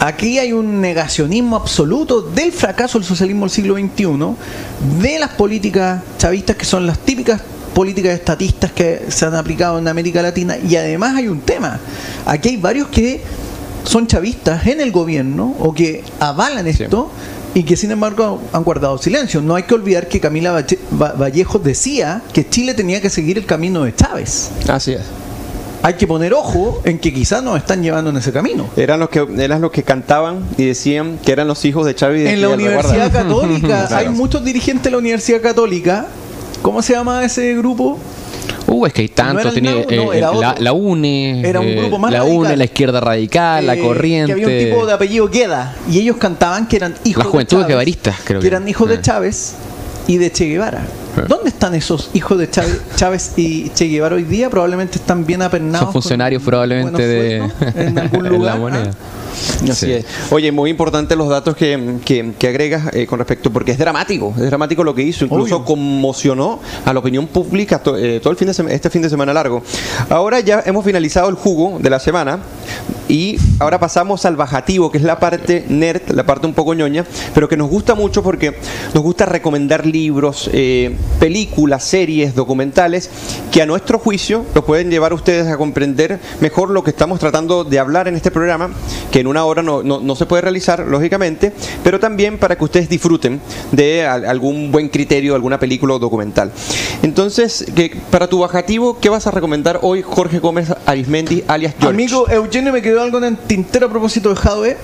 aquí hay un negacionismo absoluto del fracaso del socialismo del siglo XXI, de las políticas chavistas que son las típicas políticas estatistas que se han aplicado en América Latina y además hay un tema. Aquí hay varios que son chavistas en el gobierno o que avalan esto y que sin embargo han guardado silencio. No hay que olvidar que Camila Valle- Va- Vallejos decía que Chile tenía que seguir el camino de Chávez. Así es. Hay que poner ojo en que quizás nos están llevando en ese camino. Eran los que eran los que cantaban y decían que eran los hijos de Chávez En la Universidad. Católica Claro. hay muchos dirigentes de la Universidad Católica. ¿Cómo se llama ese grupo? Uh, es que hay No tanto. tenía, NAU, no, eh, era la, la UNE. Era un eh, grupo más La radical. UNE, la izquierda radical, la Eh, corriente. Que había un tipo de apellido Queda. Y ellos cantaban que eran hijos La Juventud de Chávez. Que eran hijos de Eh. Chávez y de Che Guevara. Eh. ¿Dónde están esos hijos de Chávez, Chávez y Che Guevara hoy día? Probablemente están bien apernados. Son funcionarios con probablemente de en algún lugar. la moneda. ¿ah? Así Sí. es. Oye, muy importante los datos que, que- que agregas eh, con respecto, porque es dramático, es dramático lo que hizo, incluso Obvio. conmocionó a la opinión pública to- eh, todo el fin de sema- este fin de semana largo. Ahora ya hemos finalizado el jugo de la semana y ahora pasamos al bajativo, que es la parte nerd, la parte un poco ñoña, pero que nos gusta mucho porque nos gusta recomendar libros, eh, películas, series, documentales, que a nuestro juicio los pueden llevar a ustedes a comprender mejor lo que estamos tratando de hablar en este programa, que en una hora no, no- no se puede realizar, lógicamente, pero también para que ustedes disfruten de al- algún buen criterio, alguna película o documental. Entonces, para tu bajativo, ¿qué vas a recomendar hoy, Jorge Gómez Arismendi, alias George? Amigo Eugenio, me quedó algo en el tintero a propósito de Jadwe.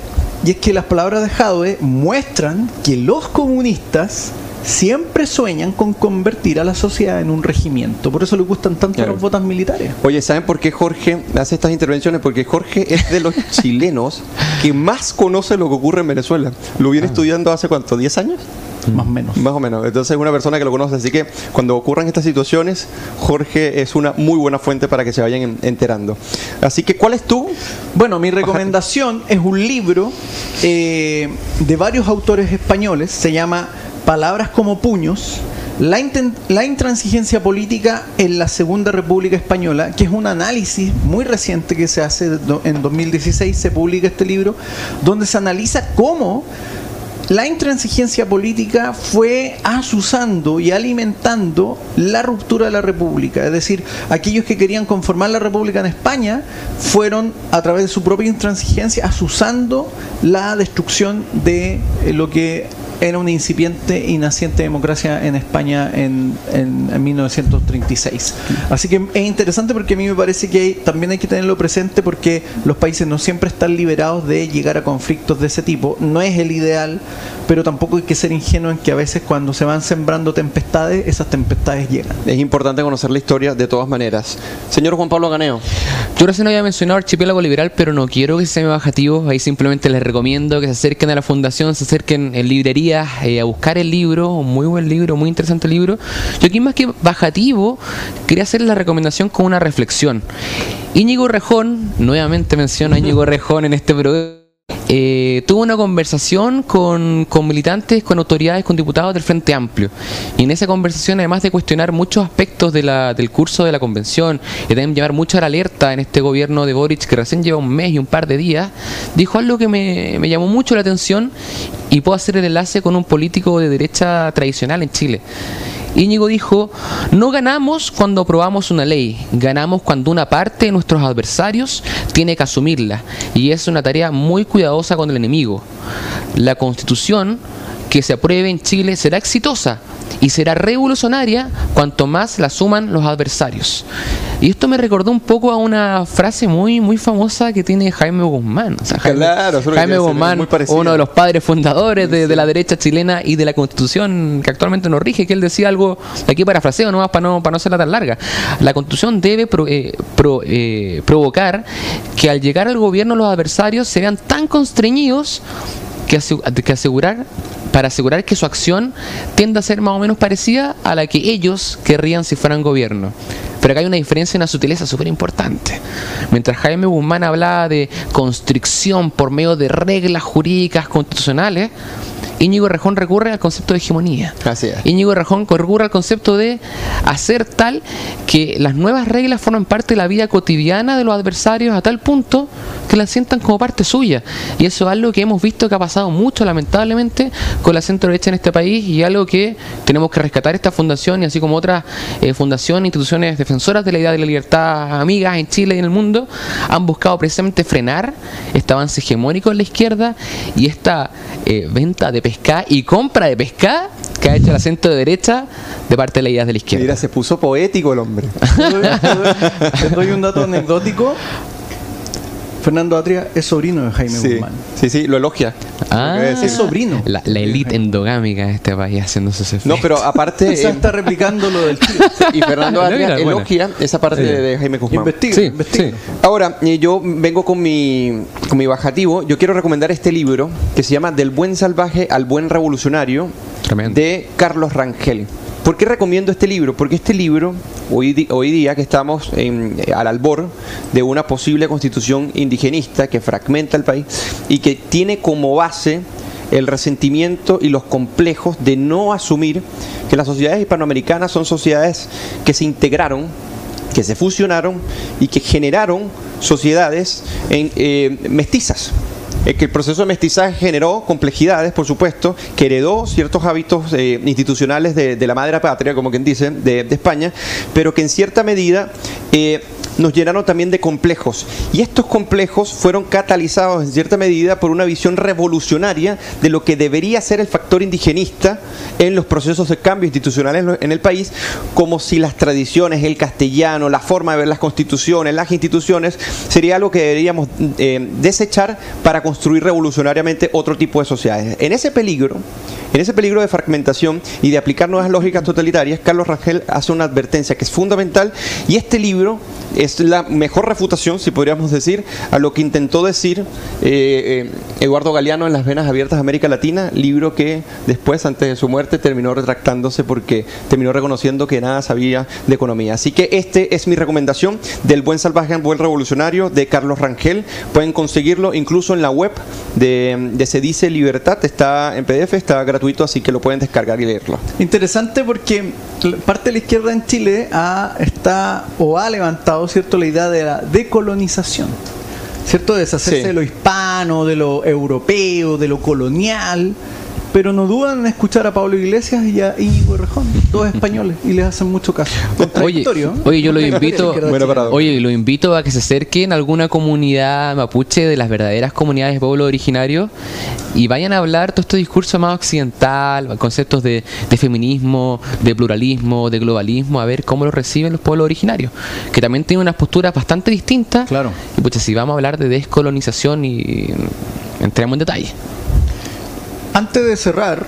Y es que las palabras de Jadwe muestran que los comunistas siempre sueñan con convertir a la sociedad en un regimiento. Por eso le gustan tanto Claro. las botas militares. Oye, ¿saben por qué Jorge hace estas intervenciones? Porque Jorge es de los chilenos que más conoce lo que ocurre en Venezuela. Lo viene estudiando hace cuánto, ¿10 años? Más o menos. Más o menos. Entonces es una persona que lo conoce. Así que cuando ocurran estas situaciones, Jorge es una muy buena fuente para que se vayan en- enterando. Así que, ¿cuál es tú? Bueno, mi recomendación es un libro eh, de varios autores españoles, se llama Palabras como puños, la, intransigencia política en la Segunda República Española, que es un análisis muy reciente que se hace en 2016, se publica este libro, donde se analiza cómo la intransigencia política fue asusando y alimentando la ruptura de la República. Es decir, aquellos que querían conformar la República en España fueron, a través de su propia intransigencia, asusando la destrucción de eh, lo que era una incipiente y naciente democracia en España en, en- en 1936. Así que es interesante porque a mí me parece que hay- también hay que tenerlo presente porque los países no siempre están liberados de llegar a conflictos de ese tipo. No es el ideal, pero tampoco hay que ser ingenuo en que a veces cuando se van sembrando tempestades, esas tempestades llegan. Es importante conocer la historia de todas maneras. Señor Juan Pablo Ganeo. Yo recién había mencionado Archipiélago Liberal, pero no quiero que se me bajativo. Ahí simplemente les recomiendo que se acerquen a la fundación, se acerquen en librerías eh, a buscar el libro. Un muy buen libro, muy interesante libro. Yo aquí más que bajativo, quería hacer la recomendación con una reflexión. Íñigo Rejón, nuevamente menciono a Íñigo Rejón en este programa. Eh, tuvo una conversación con, con militantes, con autoridades, con diputados del Frente Amplio. Y en esa conversación, además de cuestionar muchos aspectos de la- del curso de la convención y también llevar mucho a la alerta en este gobierno de Boric, que recién lleva un mes y un par de días, dijo algo que me, me llamó mucho la atención y puedo hacer el enlace con un político de derecha tradicional en Chile. Íñigo dijo, no ganamos cuando aprobamos una ley, ganamos cuando una parte de nuestros adversarios tiene que asumirla. Y es una tarea muy cuidadosa con el enemigo. La constitución que se apruebe en Chile será exitosa y será revolucionaria cuanto más la suman los adversarios. Y esto me recordó un poco a una frase muy muy famosa que tiene Jaime Guzmán. O sea, Jaime, Claro, Jaime Guzmán, uno de los padres fundadores de, de la derecha chilena y de la constitución que actualmente nos rige, que él decía algo, aquí parafraseo nomás para no, para no hacerla tan larga. La constitución debe pro- eh, pro- eh, provocar que al llegar al gobierno los adversarios se vean tan constreñidos que asegurar para asegurar que su acción tienda a ser más o menos parecida a la que ellos querrían si fueran gobierno. Pero acá hay una diferencia, una sutileza súper importante. Mientras Jaime Guzmán hablaba de constricción por medio de reglas jurídicas constitucionales, Íñigo Rejón recurre al concepto de hegemonía. Así es. Íñigo Rejón recurre al concepto de hacer tal que las nuevas reglas formen parte de la vida cotidiana de los adversarios a tal punto que las sientan como parte suya. Y eso es algo que hemos visto que ha pasado mucho, lamentablemente, con la centro derecha en este país y algo que tenemos que rescatar esta fundación y así como otras eh, fundaciones, instituciones defensoras de la idea de la libertad, amigas en Chile y en el mundo, han buscado precisamente frenar este avance hegemónico en la izquierda y esta eh, venta de pesca y compra de pesca que ha hecho la centro derecha de parte de las ideas de la izquierda. Mira, se puso poético el hombre. Te doy, te doy- te doy un dato anecdótico. Fernando Atria es sobrino de Jaime Sí, Guzmán. sí, sí, lo elogia. Ah, Lo. Es sobrino. La, la élite endogámica de este país haciendo sus efectos. No, pero aparte. Eh, está replicando lo del y Fernando Adria buena. elogia esa parte Sí. de, Jaime Guzmán. Investiga, Sí, investiga. sí. Ahora, eh, yo vengo con mi, con mi bajativo. Yo quiero recomendar este libro que se llama Del buen salvaje al buen revolucionario Tremendo. de Carlos Rangel. ¿Por qué recomiendo este libro? Porque este libro, hoy, día que estamos en- eh, al albor de una posible constitución indigenista que fragmenta el país y que tiene como base el resentimiento y los complejos de no asumir que las sociedades hispanoamericanas son sociedades que se integraron que se fusionaron y que generaron sociedades en, eh, mestizas. Eh, que el proceso de mestizaje generó complejidades, por supuesto, que heredó ciertos hábitos eh, institucionales de, la madre patria, como quien dice, de, de España, pero que en cierta medida eh, nos llenaron también de complejos. Y estos complejos fueron catalizados en cierta medida por una visión revolucionaria de lo que debería ser el factor indigenista en los procesos de cambio institucionales en el país, como si las tradiciones, el castellano, la forma de ver las constituciones, las instituciones, sería algo que deberíamos eh, desechar para construir revolucionariamente otro tipo de sociedades. En ese peligro, en ese peligro de fragmentación y de aplicar nuevas lógicas totalitarias, Carlos Rangel hace una advertencia que es fundamental y este libro es la mejor refutación, si podríamos decir, a lo que intentó decir eh, eh, Eduardo Galeano en Las Venas Abiertas de América Latina, libro que después, antes de su muerte, terminó retractándose porque terminó reconociendo que nada sabía de economía. Así que este es mi recomendación del Buen Salvaje al Buen Revolucionario de Carlos Rangel. Pueden conseguirlo incluso en la web de, de Se Dice Libertad, está en PDF, está gratuito, así que lo pueden descargar y leerlo. Interesante porque parte de la izquierda en Chile ha, está o ha levantado cierto la idea de la decolonización. ¿Cierto? De deshacerse Sí. de lo hispano, de lo europeo, de lo colonial. Pero no dudan en escuchar a Pablo Iglesias y a Íñigo Rejón, dos españoles, y les hacen mucho caso. Oye, ¿eh? oye, yo lo Contradictorio invito, oye, lo invito a que se acerquen a alguna comunidad mapuche de las verdaderas comunidades de pueblo originario y vayan a hablar todo este discurso más occidental, conceptos de, de feminismo, de pluralismo, de globalismo, a ver cómo lo reciben los pueblos originarios, que también tienen unas posturas bastante distintas. Claro. Y pues si vamos a hablar de descolonización y entremos en detalle. Antes de cerrar,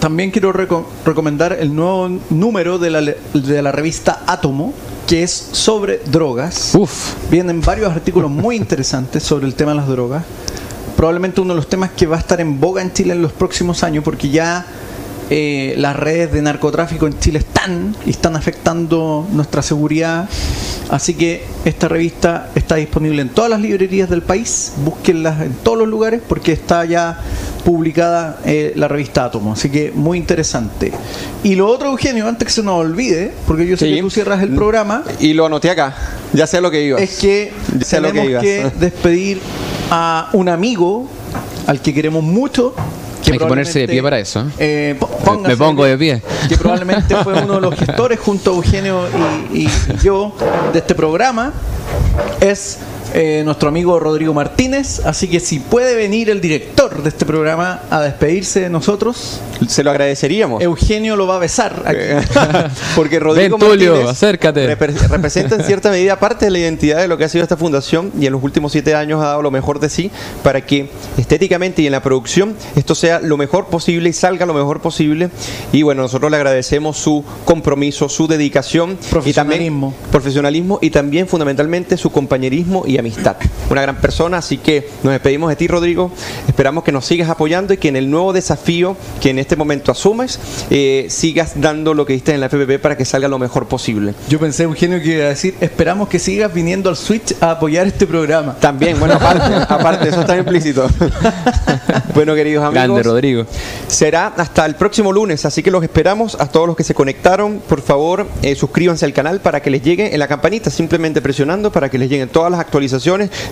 también quiero reco- recomendar el nuevo número de la, de la revista Átomo, que es sobre drogas. Uf. Vienen varios artículos muy interesantes sobre el tema de las drogas. Probablemente uno de los temas que va a estar en boga en Chile en los próximos años, porque ya eh, las redes de narcotráfico en Chile están y están afectando nuestra seguridad. Así que esta revista está disponible en todas las librerías del país. Búsquenlas en todos los lugares porque está ya publicada eh, la revista Átomo. Así que muy interesante. Y lo otro, Eugenio, antes que se nos olvide, porque yo sé Sí. que tú cierras el programa, Y lo anoté acá, ya sé lo que iba. es que lo tenemos que que, ibas. despedir a un amigo al que queremos mucho. Hay que ponerse de pie para eso, Eh, póngase Me pongo de pie. Que probablemente fue uno de los gestores junto a Eugenio y, y yo de este programa. Es eh, nuestro amigo Rodrigo Martínez. Así que si puede venir el director de este programa a despedirse de nosotros, Se lo agradeceríamos. Eugenio lo va a besar aquí. Eh, Porque Rodrigo Ven, Tulio, Martínez acércate. repre- representa en cierta medida parte de la identidad de lo que ha sido esta fundación y en los últimos siete años ha dado lo mejor de sí para que estéticamente y en la producción esto sea lo mejor posible y salga lo mejor posible. Y bueno, nosotros le agradecemos su compromiso, su dedicación y también Profesionalismo. profesionalismo y también fundamentalmente su compañerismo y amistad. Una gran persona, así que nos despedimos de ti, Rodrigo. Esperamos que nos sigas apoyando y que en el nuevo desafío que en este momento asumes, eh, sigas dando lo que diste en la FPP para que salga lo mejor posible. Yo pensé, Eugenio, que iba a decir, esperamos que sigas viniendo al Switch a apoyar este programa. También, bueno, aparte, aparte eso está implícito. bueno, queridos amigos. Grande, Rodrigo. Será hasta el próximo lunes, así que los esperamos a todos los que se conectaron. Por favor, eh, suscríbanse al canal para que les llegue en la campanita, simplemente presionando para que les lleguen todas las actualizaciones.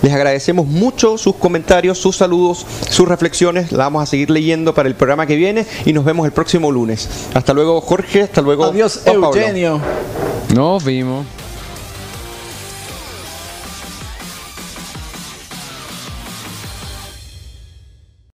Les agradecemos mucho sus comentarios, sus saludos, sus reflexiones. La vamos a seguir leyendo para el programa que viene y nos vemos el próximo lunes. Hasta luego, Jorge. Hasta luego. Adiós, Pablo. Eugenio. Nos vimos.